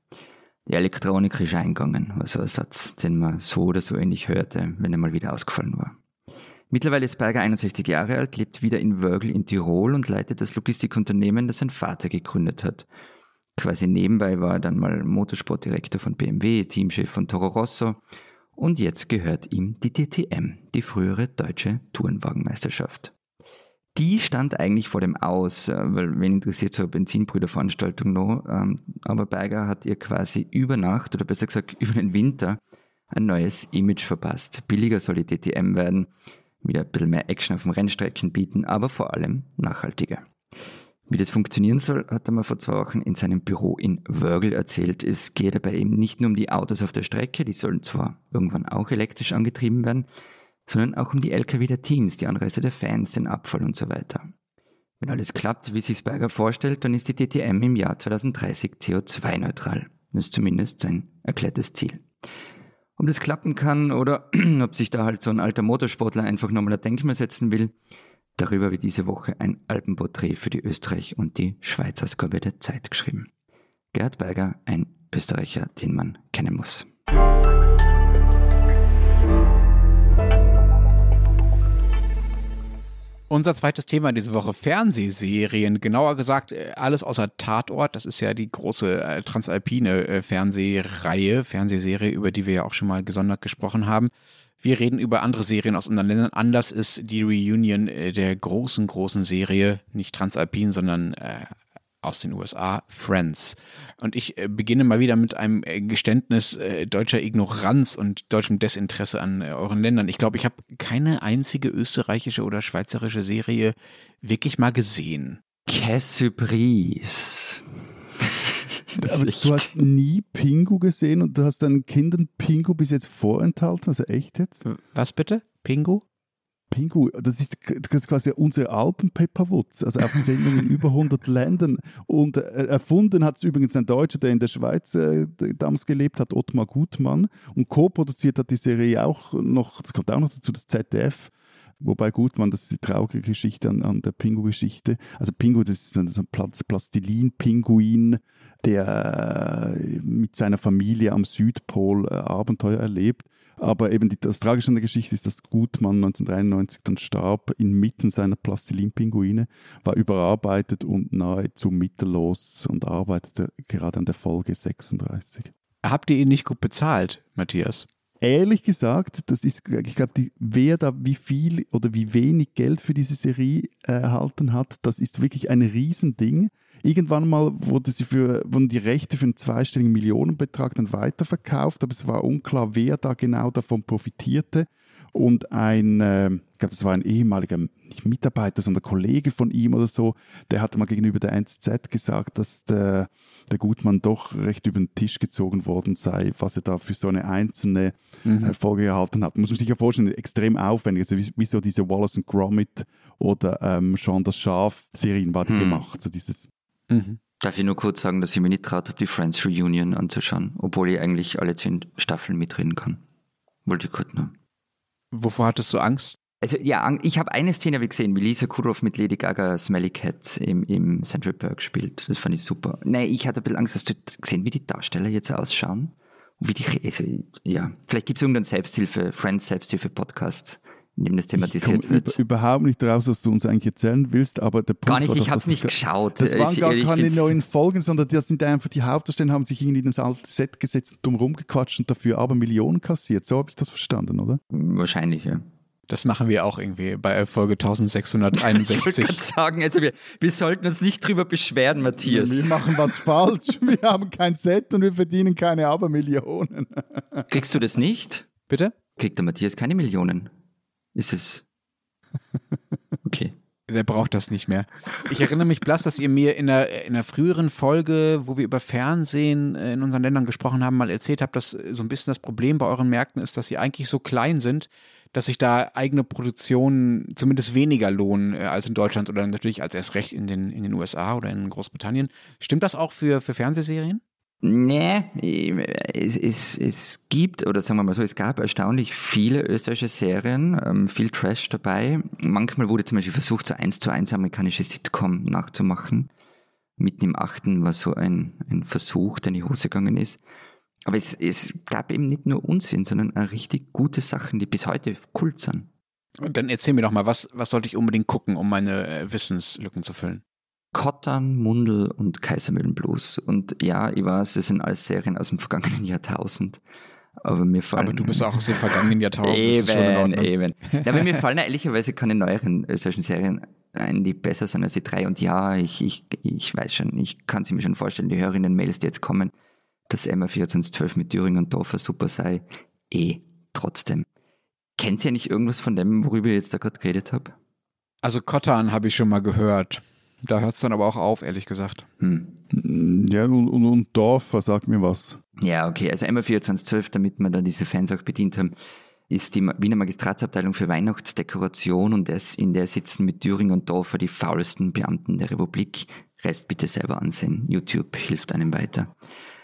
Die Elektronik ist eingegangen, war so ein Satz, den man so oder so ähnlich hörte, wenn er mal wieder ausgefallen war. Mittlerweile ist Berger 61 Jahre alt, lebt wieder in Wörgl in Tirol und leitet das Logistikunternehmen, das sein Vater gegründet hat. Quasi nebenbei war er dann mal Motorsportdirektor von BMW, Teamchef von Toro Rosso und jetzt gehört ihm die DTM, die frühere deutsche Tourenwagenmeisterschaft die stand eigentlich vor dem Aus, äh, weil wen interessiert so eine Benzinbrüderveranstaltung noch. Ähm, aber Berger hat ihr quasi über Nacht oder besser gesagt *laughs* über den Winter ein neues Image verpasst. Billiger soll die DTM werden, wieder ein bisschen mehr Action auf den Rennstrecken bieten, aber vor allem nachhaltiger. Wie das funktionieren soll, hat er mal vor zwei Wochen in seinem Büro in Wörgl erzählt. Es geht dabei eben nicht nur um die Autos auf der Strecke, die sollen zwar irgendwann auch elektrisch angetrieben werden, sondern auch um die Lkw der Teams, die Anreise der Fans, den Abfall und so weiter. Wenn alles klappt, wie sich Berger vorstellt, dann ist die DTM im Jahr 2030 CO2-neutral. Das ist zumindest sein erklärtes Ziel. Ob das klappen kann oder *clears throat* ob sich da halt so ein alter Motorsportler einfach nochmal ein Denkmal setzen will, darüber wird diese Woche ein Alpenporträt für die Österreich- und die Schweiz-Ausgabe der Zeit geschrieben. Gerhard Berger, ein Österreicher, den man kennen muss. Unser zweites Thema diese Woche Fernsehserien. Genauer gesagt, äh, alles außer Tatort. Das ist ja die große äh, transalpine äh, Fernsehreihe, Fernsehserie, über die wir ja auch schon mal gesondert gesprochen haben. Wir reden über andere Serien aus unseren Ländern. Anders ist die Reunion der großen, großen Serie, nicht transalpin, sondern aus den USA, Friends. Und ich äh, beginne mal wieder mit einem äh, Geständnis äh, deutscher Ignoranz und deutschem Desinteresse an euren Ländern. Ich glaube, ich habe keine einzige österreichische oder schweizerische Serie wirklich mal gesehen. Qu'est surprise. *laughs* Aber du hast nie Pingu gesehen und du hast deinen Kindern Pingu bis jetzt vorenthalten, also echt jetzt? Was bitte? Pingu? Pingu, das ist, das ist quasi unsere Alpen-Pepperwoods, also auf Sendung in über 100 Ländern. Und äh, erfunden hat es übrigens ein Deutscher, der in der Schweiz äh, damals gelebt hat, Ottmar Gutmann. Und co-produziert hat die Serie auch noch, das kommt auch noch dazu, das ZDF. Wobei Gutmann, das ist die traurige Geschichte an, an der Pingu-Geschichte. Also Pingu, das ist ein, so ein Plastilin-Pinguin, der äh, mit seiner Familie am Südpol äh, Abenteuer erlebt. Aber eben die, das Tragische an der Geschichte ist, dass Gutmann 1993 dann starb inmitten seiner Plastilin-Pinguine, war überarbeitet und nahezu mittellos und arbeitete gerade an der Folge 36. Habt ihr ihn nicht gut bezahlt, Matthias? Ehrlich gesagt, das ist, ich glaube, wer da wie viel oder wie wenig Geld für diese Serie äh, erhalten hat, das ist wirklich ein Riesending. Irgendwann mal wurde sie für, wurden die Rechte für einen zweistelligen Millionenbetrag dann weiterverkauft, aber es war unklar, wer da genau davon profitierte. Und ein, äh, ich glaube, das war ein ehemaliger nicht Mitarbeiter, sondern Kollege von ihm oder so, der hatte mal gegenüber der NZZ gesagt, dass der, der Gutmann doch recht über den Tisch gezogen worden sei, was er da für so eine einzelne mhm. äh, Folge erhalten hat. Muss man sich ja vorstellen, extrem aufwendig. Also wie, wie so diese Wallace und Gromit oder ähm, Sean das Schaf-Serien war die mhm. gemacht. So dieses mhm. Darf ich nur kurz sagen, dass ich mir nicht traut habe, die Friends Reunion anzuschauen, obwohl ich eigentlich alle zehn Staffeln mitreden kann. Wollte ich kurz nur. Wovor hattest du Angst? Also ja, ich habe eine Szene hab gesehen, wie Lisa Kudrow mit Lady Gaga Smelly Cat im, im Central Park spielt. Das fand ich super. Nee, ich hatte ein bisschen Angst, hast du gesehen, wie die Darsteller jetzt ausschauen? Wie die, also, ja, vielleicht gibt es irgendeinen Selbsthilfe, Friends Selbsthilfe-Podcast, in dem das thematisiert ich wird. Über, überhaupt nicht raus, was du uns eigentlich erzählen willst, aber der Punkt Gar nicht, war ich habe es nicht das- geschaut. Das waren ich, gar ich keine neuen Folgen, sondern das sind einfach die Hauptdarsteller haben sich irgendwie in das alte Set gesetzt und dumm rumgequatscht und dafür aber Millionen kassiert. So habe ich das verstanden, oder? Wahrscheinlich, ja. Das machen wir auch irgendwie bei Folge *laughs* Ich wollte 1661. gerade sagen, also wir, wir sollten uns nicht drüber beschweren, Matthias. Wir machen was *laughs* falsch. Wir haben kein Set und wir verdienen keine Abermillionen. Kriegst du das nicht? Bitte? Kriegt der Matthias keine Millionen? Ist es. *laughs* Okay. Der braucht das nicht mehr. Ich erinnere mich blass, dass ihr mir in einer, in einer früheren Folge, wo wir über Fernsehen äh, in unseren Ländern gesprochen haben, mal erzählt habt, dass äh, so ein bisschen das Problem bei euren Märkten ist, dass sie eigentlich so klein sind, dass sich da eigene Produktionen zumindest weniger lohnen äh, als in Deutschland oder natürlich als erst recht in den, in den USA oder in Großbritannien. Stimmt das auch für, für Fernsehserien? Nee, es, es, es gibt, oder sagen wir mal so, es gab erstaunlich viele österreichische Serien, ähm, viel Trash dabei. Manchmal wurde zum Beispiel versucht, so eins zu eins amerikanische Sitcom nachzumachen. Mitten im Achten war so ein, ein Versuch, der in die Hose gegangen ist. Aber es, es gab eben nicht nur Unsinn, sondern auch richtig gute Sachen, die bis heute Kult sind. Und dann erzähl mir doch mal, was, was sollte ich unbedingt gucken, um meine äh, Wissenslücken zu füllen? Kottern, Mundel und Kaisermühlenblues. Und ja, ich weiß, es sind alles Serien aus dem vergangenen Jahrtausend. Aber mir fallen. Aber du bist auch aus dem vergangenen Jahrtausend, Eben, eben. *laughs* Ja, aber mir fallen ehrlicherweise keine neueren österreichischen Serien ein, die besser sind als die drei. Und ja, ich, ich, ich weiß schon, ich kann sie mir schon vorstellen, die Hörerinnen-Mails, die jetzt kommen, dass MA 1412 mit Thüringen und Dorfer super sei. Eh, trotzdem. Kennt ihr nicht irgendwas von dem, worüber ich jetzt da gerade geredet habe? Also Kottan habe ich schon mal gehört. Da hört es dann aber auch auf, ehrlich gesagt. Hm. Ja, und, und, und Dorfer, sag mir was. Ja, okay. Also MA 2412, damit wir da diese Fans auch bedient haben, ist die Wiener Magistratsabteilung für Weihnachtsdekoration und das, in der sitzen mit Thüringen und Dorfer die faulsten Beamten der Republik. Rest bitte selber ansehen. YouTube hilft einem weiter.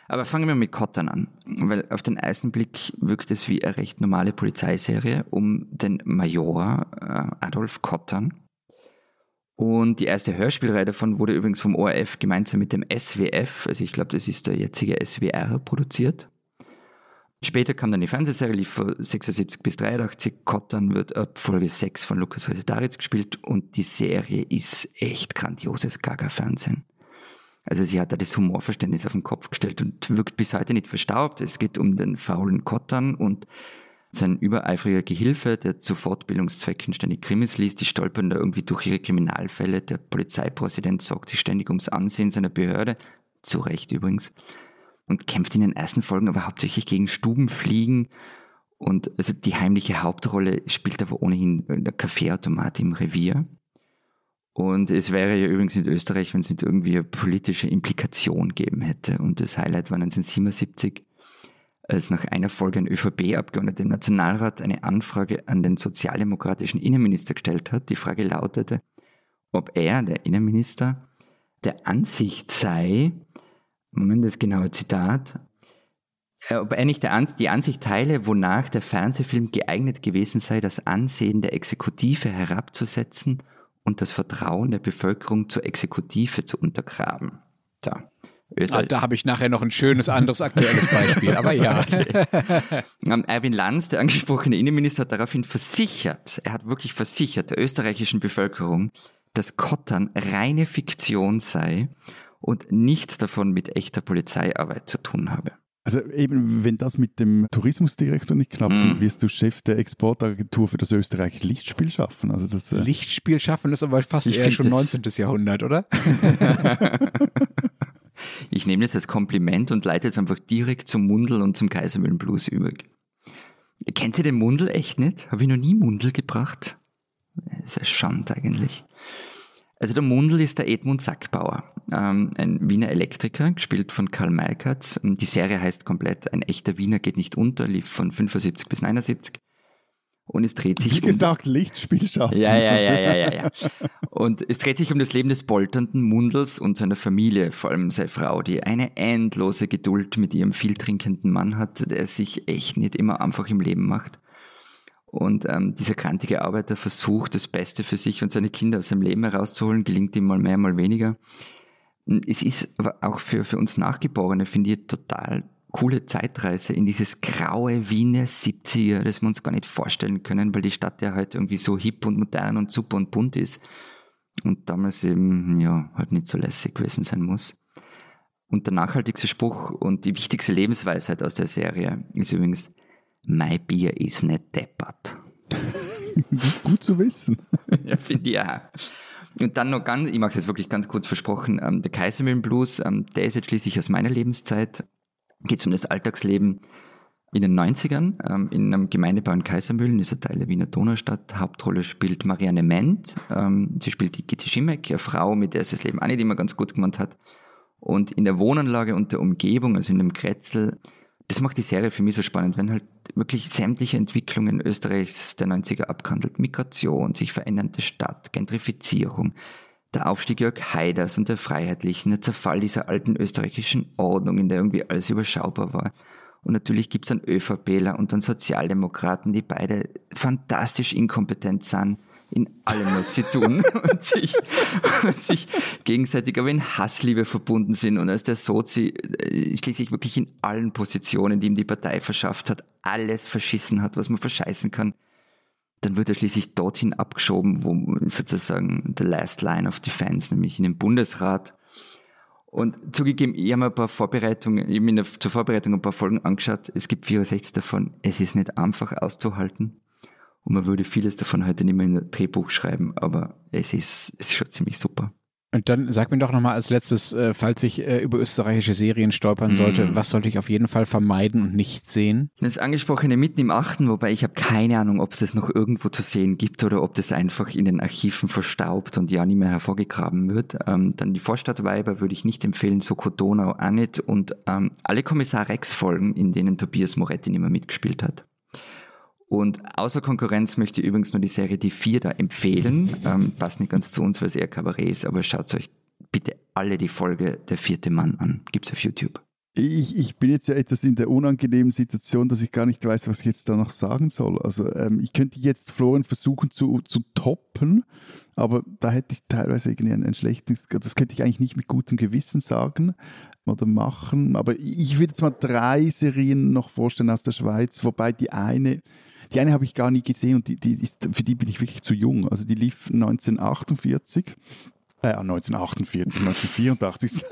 Aber fangen wir mit Kottern an, weil auf den ersten Blick wirkt es wie eine recht normale Polizeiserie um den Major äh, Adolf Kottern. Und die erste Hörspielreihe davon wurde übrigens vom ORF gemeinsam mit dem SWF, also ich glaube, das ist der jetzige SWR, produziert. Später kam dann die Fernsehserie, lief von 76 bis 83. Kottern wird ab Folge 6 von Lukas Daritz gespielt und die Serie ist echt grandioses Gaga-Fernsehen. Also sie hat da das Humorverständnis auf den Kopf gestellt und wirkt bis heute nicht verstaubt. Es geht um den faulen Kottern und sein übereifriger Gehilfe, der zu Fortbildungszwecken ständig Krimis liest, die stolpern da irgendwie durch ihre Kriminalfälle. Der Polizeipräsident sorgt sich ständig ums Ansehen seiner Behörde, zu Recht übrigens, und kämpft in den ersten Folgen aber hauptsächlich gegen Stubenfliegen. Und also die heimliche Hauptrolle spielt aber ohnehin der Kaffeeautomat im Revier. Und es wäre ja übrigens in Österreich, wenn es nicht irgendwie eine politische Implikation geben hätte. Und das Highlight war 1977, als nach einer Folge ein ÖVP-Abgeordneter im Nationalrat eine Anfrage an den sozialdemokratischen Innenminister gestellt hat. Die Frage lautete, ob er, der Innenminister, der Ansicht sei, Moment, das genaue Zitat, äh, ob er nicht der An die Ansicht teile, wonach der Fernsehfilm geeignet gewesen sei, das Ansehen der Exekutive herabzusetzen und das Vertrauen der Bevölkerung zur Exekutive zu untergraben. Da. Ah, Österreich. da habe ich nachher noch ein schönes anderes aktuelles Beispiel, aber ja. *laughs* *laughs* Ähm, Erwin Lanz, der angesprochene Innenminister, hat daraufhin versichert, er hat wirklich versichert der österreichischen Bevölkerung, dass Kottern reine Fiktion sei und nichts davon mit echter Polizeiarbeit zu tun habe. Also eben, wenn das mit dem Tourismusdirektor nicht klappt, Mm. dann wirst du Chef der Exportagentur für das österreichische Lichtspiel schaffen. Also das, äh, Lichtspiel schaffen ist aber fast eher schon das- 19. Jahrhundert, oder? *laughs* Ich nehme das als Kompliment und leite jetzt einfach direkt zum Mundel und zum Kaisermühlenblues über. Kennt ihr den Mundel echt nicht? Habe ich noch nie Mundel gebracht? Das ist ja Schand eigentlich. Also der Mundel ist der Edmund Sackbauer, ähm, ein Wiener Elektriker, gespielt von Karl Meikatz. Die Serie heißt komplett Ein echter Wiener geht nicht unter, lief von 75 bis 79. Und es dreht sich wie um... gesagt, Lichtspiel schaffen. Ja, ja, ja, ja, ja, ja. *laughs* Und es dreht sich um das Leben des polternden Mundels und seiner Familie, vor allem seine Frau, die eine endlose Geduld mit ihrem viel trinkenden Mann hat, der sich echt nicht immer einfach im Leben macht. Und ähm, dieser krantige Arbeiter versucht, das Beste für sich und seine Kinder aus seinem Leben herauszuholen, gelingt ihm mal mehr, mal weniger. Es ist aber auch für, für uns Nachgeborene, finde ich, total coole Zeitreise in dieses graue Wiener 70er, das wir uns gar nicht vorstellen können, weil die Stadt ja halt irgendwie so hip und modern und super und bunt ist und damals eben ja halt nicht so lässig gewesen sein muss. Und der nachhaltigste Spruch und die wichtigste Lebensweisheit aus der Serie ist übrigens, mein Bier ist nicht deppert. *laughs* Gut zu wissen. *laughs* ja, finde ich auch. Und dann noch ganz, ich mag es jetzt wirklich ganz kurz versprochen, ähm, der Kaisermühlenblues, ähm, der ist jetzt schließlich aus meiner Lebenszeit geht es um das Alltagsleben in den 90ern ähm, in einem Gemeindebau in Kaisermühlen, ist ein Teil der Wiener Donaustadt. Hauptrolle spielt Marianne Ment. Ähm, sie spielt die Gitti Schimek, eine Frau, mit der sie das Leben auch nicht immer ganz gut gemacht hat. Und in der Wohnanlage und der Umgebung, also in dem Kretzel, das macht die Serie für mich so spannend, wenn halt wirklich sämtliche Entwicklungen Österreichs der 90er abgehandelt. Migration, sich verändernde Stadt, Gentrifizierung, der Aufstieg Jörg Haiders und der Freiheitlichen, der Zerfall dieser alten österreichischen Ordnung, in der irgendwie alles überschaubar war. Und natürlich gibt's dann ÖVPler und dann Sozialdemokraten, die beide fantastisch inkompetent sind in allem, was sie tun *laughs* und sich, und sich gegenseitig aber in Hassliebe verbunden sind und als der Sozi äh, schließlich wirklich in allen Positionen, die ihm die Partei verschafft hat, alles verschissen hat, was man verscheißen kann dann wird er schließlich dorthin abgeschoben, wo sozusagen the last line of defense, nämlich in den Bundesrat. Und zugegeben, ich habe mir ein paar Vorbereitungen, ich habe mir zur Vorbereitung ein paar Folgen angeschaut. Es gibt 64 davon. Es ist nicht einfach auszuhalten. Und man würde vieles davon heute nicht mehr in ein Drehbuch schreiben, aber es ist, es ist schon ziemlich super. Und dann sag mir doch nochmal als letztes, äh, falls ich äh, über österreichische Serien stolpern sollte, mm. was sollte ich auf jeden Fall vermeiden und nicht sehen? Das angesprochene Mitten im Achten, wobei ich habe keine Ahnung, ob es das noch irgendwo zu sehen gibt oder ob das einfach in den Archiven verstaubt und ja nie mehr hervorgegraben wird. Ähm, dann die Vorstadtweiber würde ich nicht empfehlen, Soko Donau nicht und ähm, alle Kommissar Rex-Folgen, in denen Tobias Moretti nicht mehr mitgespielt hat. Und außer Konkurrenz möchte ich übrigens nur die Serie Die Vier da empfehlen. Ähm, passt nicht ganz zu uns, weil es eher Kabarett ist, aber schaut euch bitte alle die Folge Der vierte Mann an. Gibt's auf YouTube. Ich, ich, bin jetzt ja etwas in der unangenehmen Situation, dass ich gar nicht weiß, was ich jetzt da noch sagen soll. Also ähm, ich könnte jetzt Florian versuchen zu, zu toppen, aber da hätte ich teilweise irgendwie ein, ein schlechtes, das könnte ich eigentlich nicht mit gutem Gewissen sagen oder machen. Aber ich würde jetzt mal drei Serien noch vorstellen aus der Schweiz, wobei die eine, die eine habe ich gar nie gesehen und die, die ist, für die bin ich wirklich zu jung. Also die lief 1948, äh, 1948, 1984.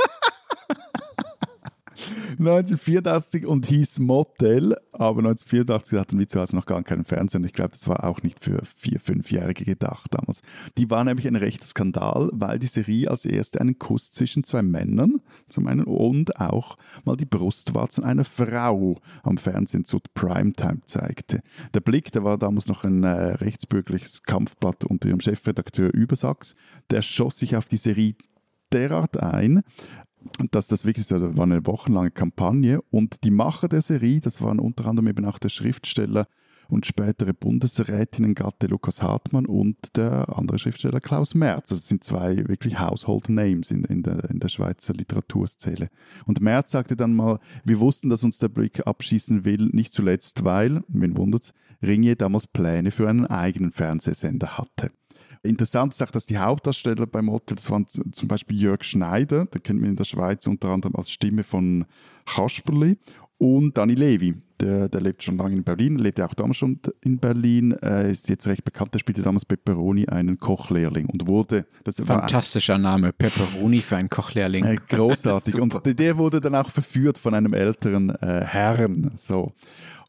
1984 und hieß Motel, aber 1984 hatten wir zu Hause noch gar keinen Fernseher ich glaube, das war auch nicht für vier, fünfjährige gedacht damals. Die war nämlich ein rechter Skandal, weil die Serie als erste einen Kuss zwischen zwei Männern zum einen und auch mal die Brustwarzen einer Frau am Fernsehen zu Primetime zeigte. Der Blick, der war damals noch ein äh, rechtsbürgerliches Kampfblatt unter ihrem Chefredakteur Übersachs, der schoss sich auf die Serie derart ein, dass das wirklich das war eine wochenlange Kampagne und die Macher der Serie, das waren unter anderem eben auch der Schriftsteller und spätere Bundesrätinnengatte Lukas Hartmann und der andere Schriftsteller Klaus Merz. Also das sind zwei wirklich Household Names in, in, der, in der Schweizer Literaturszene. Und Merz sagte dann mal, wir wussten, dass uns der Blick abschießen will, nicht zuletzt, weil, wen wundert's, Ringier damals Pläne für einen eigenen Fernsehsender hatte. Interessant ist auch, dass die Hauptdarsteller beim Hotel, das waren zum Beispiel Jörg Schneider, den kennt man in der Schweiz unter anderem als Stimme von Kasperli und Dani Levi, der, der, lebt schon lange in Berlin, lebte auch damals schon in Berlin, äh, ist jetzt recht bekannt, der spielte damals Pepperoni einen Kochlehrling und wurde... Das Fantastischer Name, Pepperoni für einen Kochlehrling. Äh, großartig *laughs* und der wurde dann auch verführt von einem älteren äh, Herrn, so.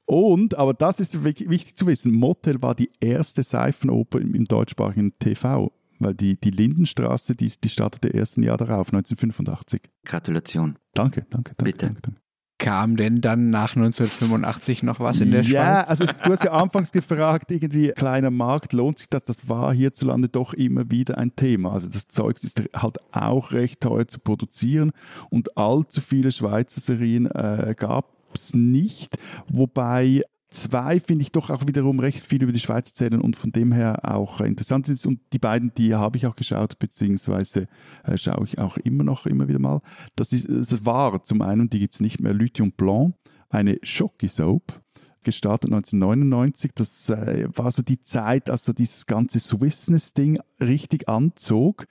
Und, aber das ist wichtig zu wissen, Motel war die erste Seifenoper im, im deutschsprachigen TV, weil die, die Lindenstraße, die, die startete erst ein Jahr darauf, 1985. Gratulation. Danke, danke, danke. Bitte. Danke, danke. Kam denn dann nach 1985 noch was in der ja, Schweiz? also du hast ja anfangs gefragt, irgendwie kleiner Markt, lohnt sich das? Das war hierzulande doch immer wieder ein Thema. Also das Zeug ist halt auch recht teuer zu produzieren und allzu viele Schweizer Serien äh, gab es nicht, wobei zwei finde ich doch auch wiederum recht viel über die Schweiz erzählen und von dem her auch interessant ist. Und die beiden, die habe ich auch geschaut, beziehungsweise äh, schaue ich auch immer noch immer wieder mal. Das ist, es war zum einen, die gibt es nicht mehr, Lithium Blanc, eine Schocki-Soap gestartet 1999. Das äh, war so die Zeit, als so dieses ganze Swissness-Ding richtig anzog.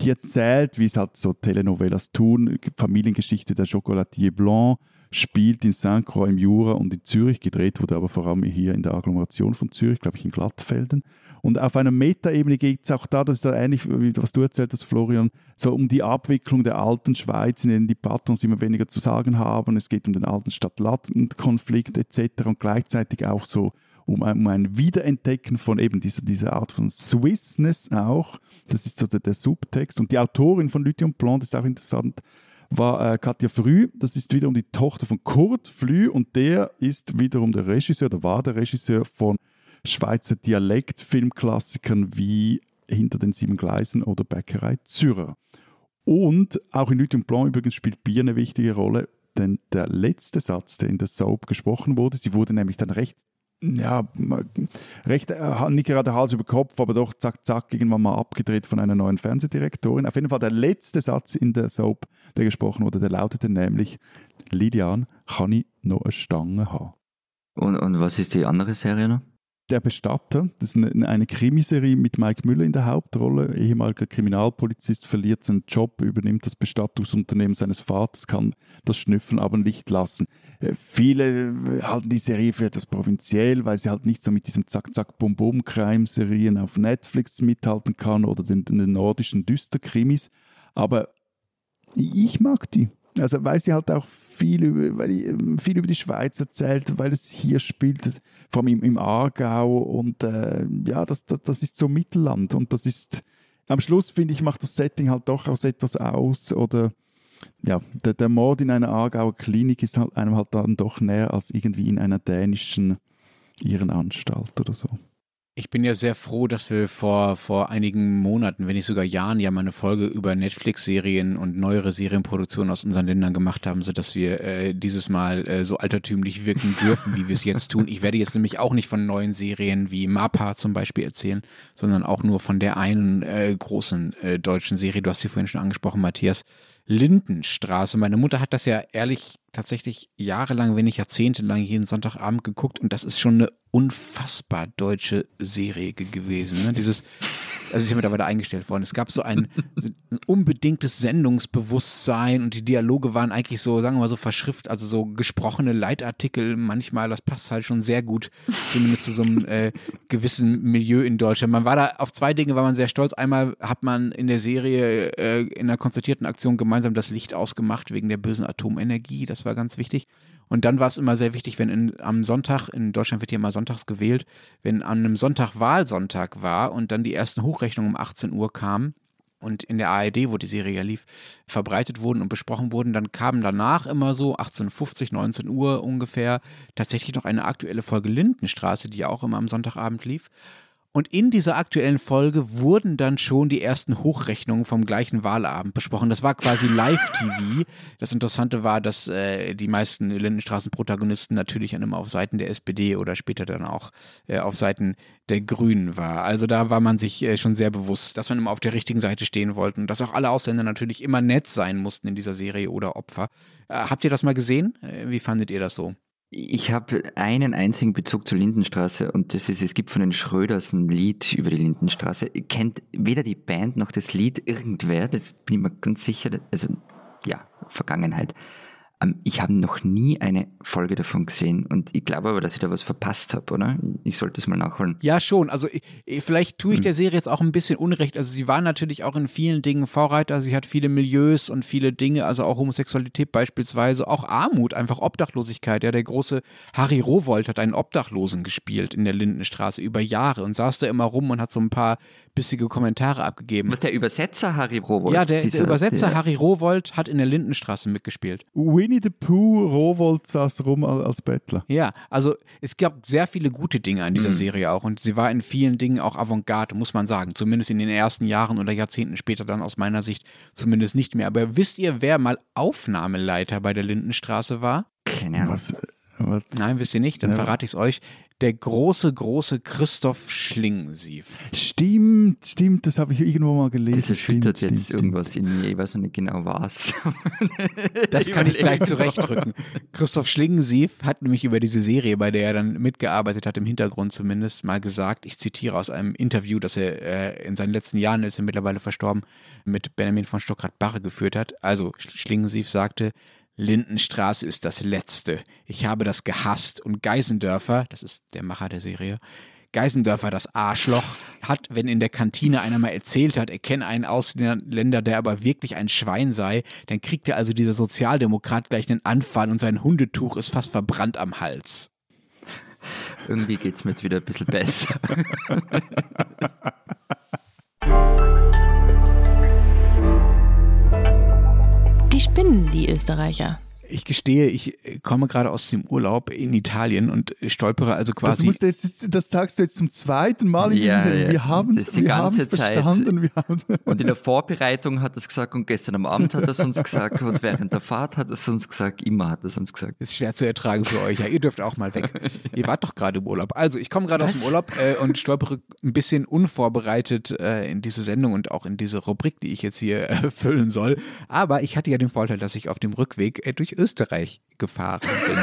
Die erzählt, wie es halt so Telenovelas tun, Familiengeschichte der Chocolatier Blanc, spielt in Saint-Croix im Jura und in Zürich, gedreht wurde aber vor allem hier in der Agglomeration von Zürich, glaube ich in Glattfelden. Und auf einer Metaebene geht es auch da, das ist da ähnlich, was du erzählt hast, Florian, so um die Abwicklung der alten Schweiz, in denen die Patrons immer weniger zu sagen haben. Es geht um den alten Stadt-Land-Konflikt etc. und gleichzeitig auch so um ein, um ein Wiederentdecken von eben dieser, dieser Art von Swissness auch. Das ist so der, der Subtext. Und die Autorin von Lithium Blond ist auch interessant, war äh, Katja Früh. Das ist wiederum die Tochter von Kurt Flü und der ist wiederum der Regisseur, oder war der Regisseur von Schweizer Dialektfilmklassikern wie Hinter den sieben Gleisen oder Bäckerei Zürcher. Und auch in Lüt Blanc übrigens spielt Bier eine wichtige Rolle, denn der letzte Satz, der in der Soap gesprochen wurde, sie wurde nämlich dann recht, ja, recht, äh, nicht gerade Hals über Kopf, aber doch zack, zack, irgendwann mal abgedreht von einer neuen Fernsehdirektorin. Auf jeden Fall der letzte Satz in der Soap, der gesprochen wurde, der lautete nämlich, Lidian, kann ich noch eine Stange haben? Und, und was ist die andere Serie noch? Der Bestatter, das ist eine, eine Krimiserie mit Mike Müller in der Hauptrolle. Ehemaliger Kriminalpolizist verliert seinen Job, übernimmt das Bestattungsunternehmen seines Vaters, kann das Schnüffeln aber nicht lassen. Äh, viele äh, halten die Serie für etwas provinziell, weil sie halt nicht so mit diesem Zack-Zack-Bum-Bum-Crime-Serien auf Netflix mithalten kann oder den, den nordischen Düsterkrimis. Aber ich mag die. Also weil sie halt auch viel über, weil ich, ähm, viel über die Schweiz erzählt, weil es hier spielt, vor allem im, im Aargau und äh, ja, das, das, das ist so Mittelland und das ist, am Schluss finde ich, macht das Setting halt doch aus etwas aus oder ja, der, der Mord in einer Aargauer Klinik ist halt einem halt dann doch näher als irgendwie in einer dänischen Irrenanstalt oder so. Ich bin ja sehr froh, dass wir vor, vor einigen Monaten, wenn nicht sogar Jahren, ja mal eine Folge über Netflix-Serien und neuere Serienproduktionen aus unseren Ländern gemacht haben, sodass wir äh, dieses Mal äh, so altertümlich wirken dürfen, wie wir es jetzt tun. Ich werde jetzt nämlich auch nicht von neuen Serien wie Mapa zum Beispiel erzählen, sondern auch nur von der einen äh, großen äh, deutschen Serie. Du hast sie vorhin schon angesprochen, Matthias. Lindenstraße. Meine Mutter hat das ja ehrlich tatsächlich jahrelang, wenn nicht jahrzehntelang jeden Sonntagabend geguckt und das ist schon eine unfassbar deutsche Serie gewesen. Ne? Dieses also ist ja mittlerweile eingestellt worden. Es gab so ein, ein, unbedingtes Sendungsbewusstsein und die Dialoge waren eigentlich so, sagen wir mal so verschrift, also so gesprochene Leitartikel manchmal, das passt halt schon sehr gut, zumindest zu so einem äh, gewissen Milieu in Deutschland. Man war da auf zwei Dinge war man sehr stolz. Einmal hat man in der Serie äh, in einer konzertierten Aktion gemeinsam das Licht ausgemacht wegen der bösen Atomenergie, das war ganz wichtig. Und dann war es immer sehr wichtig, wenn in, am Sonntag, in Deutschland wird hier immer sonntags gewählt, wenn an einem Sonntag Wahlsonntag war und dann die ersten Hochrechnungen um 18 Uhr kamen, und in der ARD, wo die Serie ja lief, verbreitet wurden und besprochen wurden, dann kam danach immer so 1850, 19 Uhr ungefähr tatsächlich noch eine aktuelle Folge Lindenstraße, die ja auch immer am Sonntagabend lief. Und in dieser aktuellen Folge wurden dann schon die ersten Hochrechnungen vom gleichen Wahlabend besprochen. Das war quasi *laughs* Live-TV. Das Interessante war, dass äh, die meisten Lindenstraßen-Protagonisten natürlich immer auf Seiten der SPD oder später dann auch äh, auf Seiten der Grünen war. Also da war man sich äh, schon sehr bewusst, dass man immer auf der richtigen Seite stehen wollte und dass auch alle Ausländer natürlich immer nett sein mussten in dieser Serie oder Opfer. Äh, habt ihr das mal gesehen? Äh, wie fandet ihr das so? Ich habe einen einzigen Bezug zur Lindenstraße und das ist, es gibt von den Schröders ein Lied über die Lindenstraße. Kennt weder die Band noch das Lied irgendwer, das bin ich mir ganz sicher, also ja, Vergangenheit. Ähm, ich habe noch nie eine Folge davon gesehen und ich glaube aber, dass ich da was verpasst habe, oder? Ich sollte es mal nachholen. Ja, schon. Also vielleicht tue ich hm. der Serie jetzt auch ein bisschen Unrecht. Also sie war natürlich auch in vielen Dingen Vorreiter. Sie hat viele Milieus und viele Dinge, also auch Homosexualität beispielsweise, auch Armut, einfach Obdachlosigkeit. Ja, der große Harry Rowold hat einen Obdachlosen gespielt in der Lindenstraße über Jahre und saß da immer rum und hat so ein paar bissige Kommentare abgegeben. Was der Übersetzer Harry Rowold? Ja, der, der Übersetzer der, Harry Rowold hat in der Lindenstraße mitgespielt. Winnie the Pooh, Rowold saß rum als Bettler. Ja, also es gab sehr viele gute Dinge an dieser mhm. Serie auch und sie war in vielen Dingen auch Avantgarde, muss man sagen. Zumindest in den ersten Jahren oder Jahrzehnten später dann aus meiner Sicht zumindest nicht mehr. Aber wisst ihr, wer mal Aufnahmeleiter bei der Lindenstraße war? Keine Ahnung. Was, was? Nein, wisst ihr nicht, dann ja. verrate ich es euch der große, große Christoph Schlingensief. Stimmt, stimmt, das habe ich irgendwo mal gelesen. Das erschüttert stimmt, jetzt stimmt, irgendwas in mir. Ich weiß noch nicht genau was. *laughs* Das kann ich gleich zurechtrücken. Christoph Schlingensief hat nämlich über diese Serie, bei der er dann mitgearbeitet hat, im Hintergrund zumindest, mal gesagt, ich zitiere aus einem Interview, das er äh, in seinen letzten Jahren, ist er mittlerweile verstorben, mit Benjamin von Stockrad-Barre geführt hat. Also Schlingensief sagte, Lindenstraße ist das Letzte. Ich habe das gehasst. Und Geisendörfer, das ist der Macher der Serie, Geisendörfer, das Arschloch, hat, wenn in der Kantine einer mal erzählt hat, er kenne einen Ausländer, der aber wirklich ein Schwein sei, dann kriegt er also dieser Sozialdemokrat gleich einen Anfall und sein Hundetuch ist fast verbrannt am Hals. Irgendwie geht es mir jetzt wieder ein bisschen besser. *laughs* spinnen, die Österreicher. Ich gestehe, ich komme gerade aus dem Urlaub in Italien und stolpere also quasi. Das, musst du jetzt, das sagst du jetzt zum zweiten Mal in Ja, dieser Sendung. ja. Wir haben Das es die ganze Zeit. verstanden. Wir haben's- Und in der Vorbereitung hat er es gesagt und gestern am Abend hat er es uns gesagt und während der Fahrt hat er es uns gesagt, immer hat er es uns gesagt. ist schwer zu ertragen für euch. Ja, ihr dürft auch mal weg. *laughs* ihr wart doch gerade im Urlaub. Also, ich komme gerade aus dem? Urlaub äh, und stolpere ein bisschen unvorbereitet äh, in diese Sendung und auch in diese Rubrik, die ich jetzt hier äh, füllen soll. Aber ich hatte ja den Vorteil, dass ich auf dem Rückweg äh, durch Österreich gefahren bin.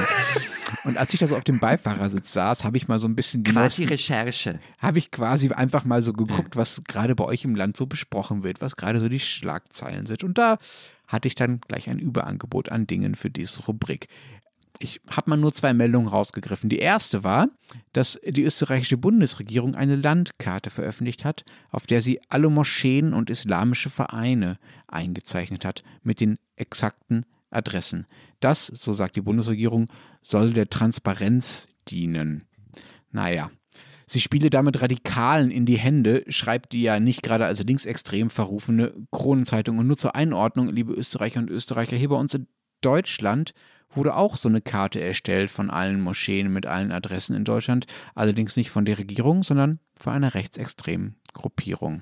und als ich da so auf dem Beifahrersitz saß, habe ich mal so ein bisschen die Quasi neuesten- Recherche. habe ich quasi einfach mal so geguckt, was gerade bei euch im Land so besprochen wird, was gerade so die Schlagzeilen sind. Und da hatte ich dann gleich ein Überangebot an Dingen für diese Rubrik. Ich habe mal nur zwei Meldungen rausgegriffen. Die erste war, dass die österreichische Bundesregierung eine Landkarte veröffentlicht hat, auf der sie alle Moscheen und islamische Vereine eingezeichnet hat mit den exakten Adressen. Das, so sagt die Bundesregierung, soll der Transparenz dienen. Naja, Sie spiele damit Radikalen in die Hände, schreibt die ja nicht gerade als linksextrem verrufene Kronenzeitung. Und nur zur Einordnung, liebe Österreicher und Österreicher, hier bei uns in Deutschland wurde auch so eine Karte erstellt von allen Moscheen mit allen Adressen in Deutschland. Allerdings nicht von der Regierung, sondern von einer rechtsextremen Gruppierung.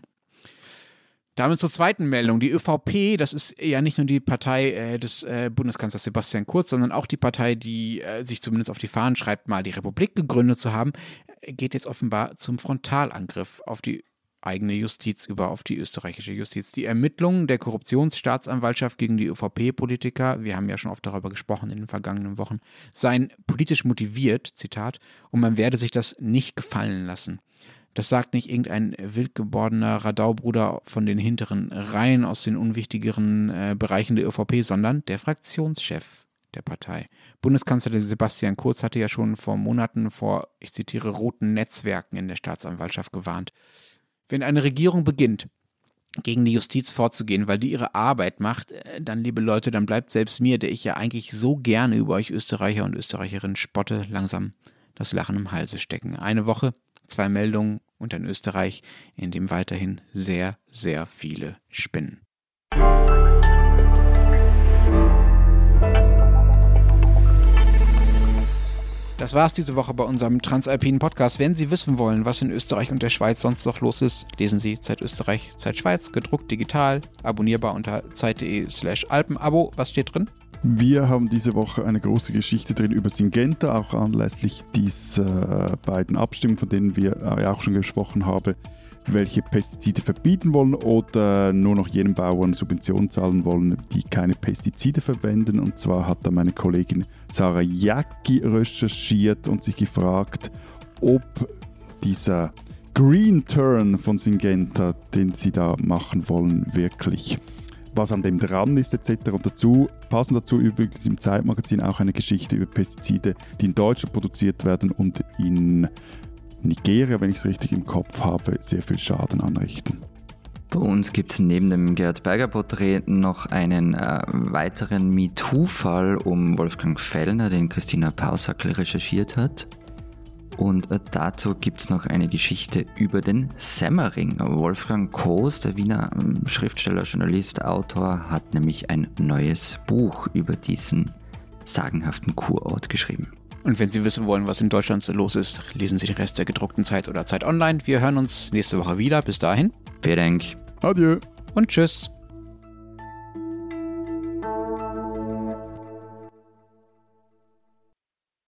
Damit zur zweiten Meldung. Die ÖVP, das ist ja nicht nur die Partei äh, des äh, Bundeskanzlers Sebastian Kurz, sondern auch die Partei, die äh, sich zumindest auf die Fahnen schreibt, mal die Republik gegründet zu haben, äh, geht jetzt offenbar zum Frontalangriff auf die eigene Justiz über, auf die österreichische Justiz. Die Ermittlungen der Korruptionsstaatsanwaltschaft gegen die ÖVP-Politiker, wir haben ja schon oft darüber gesprochen in den vergangenen Wochen, seien politisch motiviert, Zitat, und man werde sich das nicht gefallen lassen. Das sagt nicht irgendein wild gewordener Radaubruder von den hinteren Reihen aus den unwichtigeren äh, Bereichen der ÖVP, sondern der Fraktionschef der Partei. Bundeskanzler Sebastian Kurz hatte ja schon vor Monaten vor, ich zitiere, roten Netzwerken in der Staatsanwaltschaft gewarnt. Wenn eine Regierung beginnt, gegen die Justiz vorzugehen, weil die ihre Arbeit macht, äh, dann, liebe Leute, dann bleibt selbst mir, der ich ja eigentlich so gerne über euch Österreicher und Österreicherinnen spotte, langsam das Lachen im Halse stecken. Eine Woche, zwei Meldungen und ein Österreich, in dem weiterhin sehr, sehr viele spinnen. Das war's diese Woche bei unserem Transalpinen Podcast. Wenn Sie wissen wollen, was in Österreich und der Schweiz sonst noch los ist, lesen Sie Zeit Österreich, Zeit Schweiz, gedruckt digital, abonnierbar unter zeit.de slash Alpenabo. Was steht drin? Wir haben diese Woche eine große Geschichte drin über Syngenta, auch anlässlich dieser beiden Abstimmungen, von denen wir äh, auch schon gesprochen haben, welche Pestizide verbieten wollen oder nur noch jenen Bauern Subventionen zahlen wollen, die keine Pestizide verwenden. Und zwar hat da meine Kollegin Sarah Jacki recherchiert und sich gefragt, ob dieser Green Turn von Syngenta, den sie da machen wollen, wirklich was an dem dran ist etc. Und dazu passen dazu übrigens im Zeitmagazin auch eine Geschichte über Pestizide, die in Deutschland produziert werden und in Nigeria, wenn ich es richtig im Kopf habe, sehr viel Schaden anrichten. Bei uns gibt es neben dem Gerd Berger Porträt noch einen äh, weiteren MeToo-Fall um Wolfgang Fellner, den Christina Pausackel recherchiert hat. Und äh, dazu gibt es noch eine Geschichte über den Semmering. Wolfgang Koos, der Wiener ähm, Schriftsteller, Journalist, Autor, hat nämlich ein neues Buch über diesen sagenhaften Kurort geschrieben. Und wenn Sie wissen wollen, was in Deutschland so los ist, lesen Sie den Rest der gedruckten Zeit oder Zeit online. Wir hören uns nächste Woche wieder. Bis dahin Vielen Dank. Adieu! und tschüss.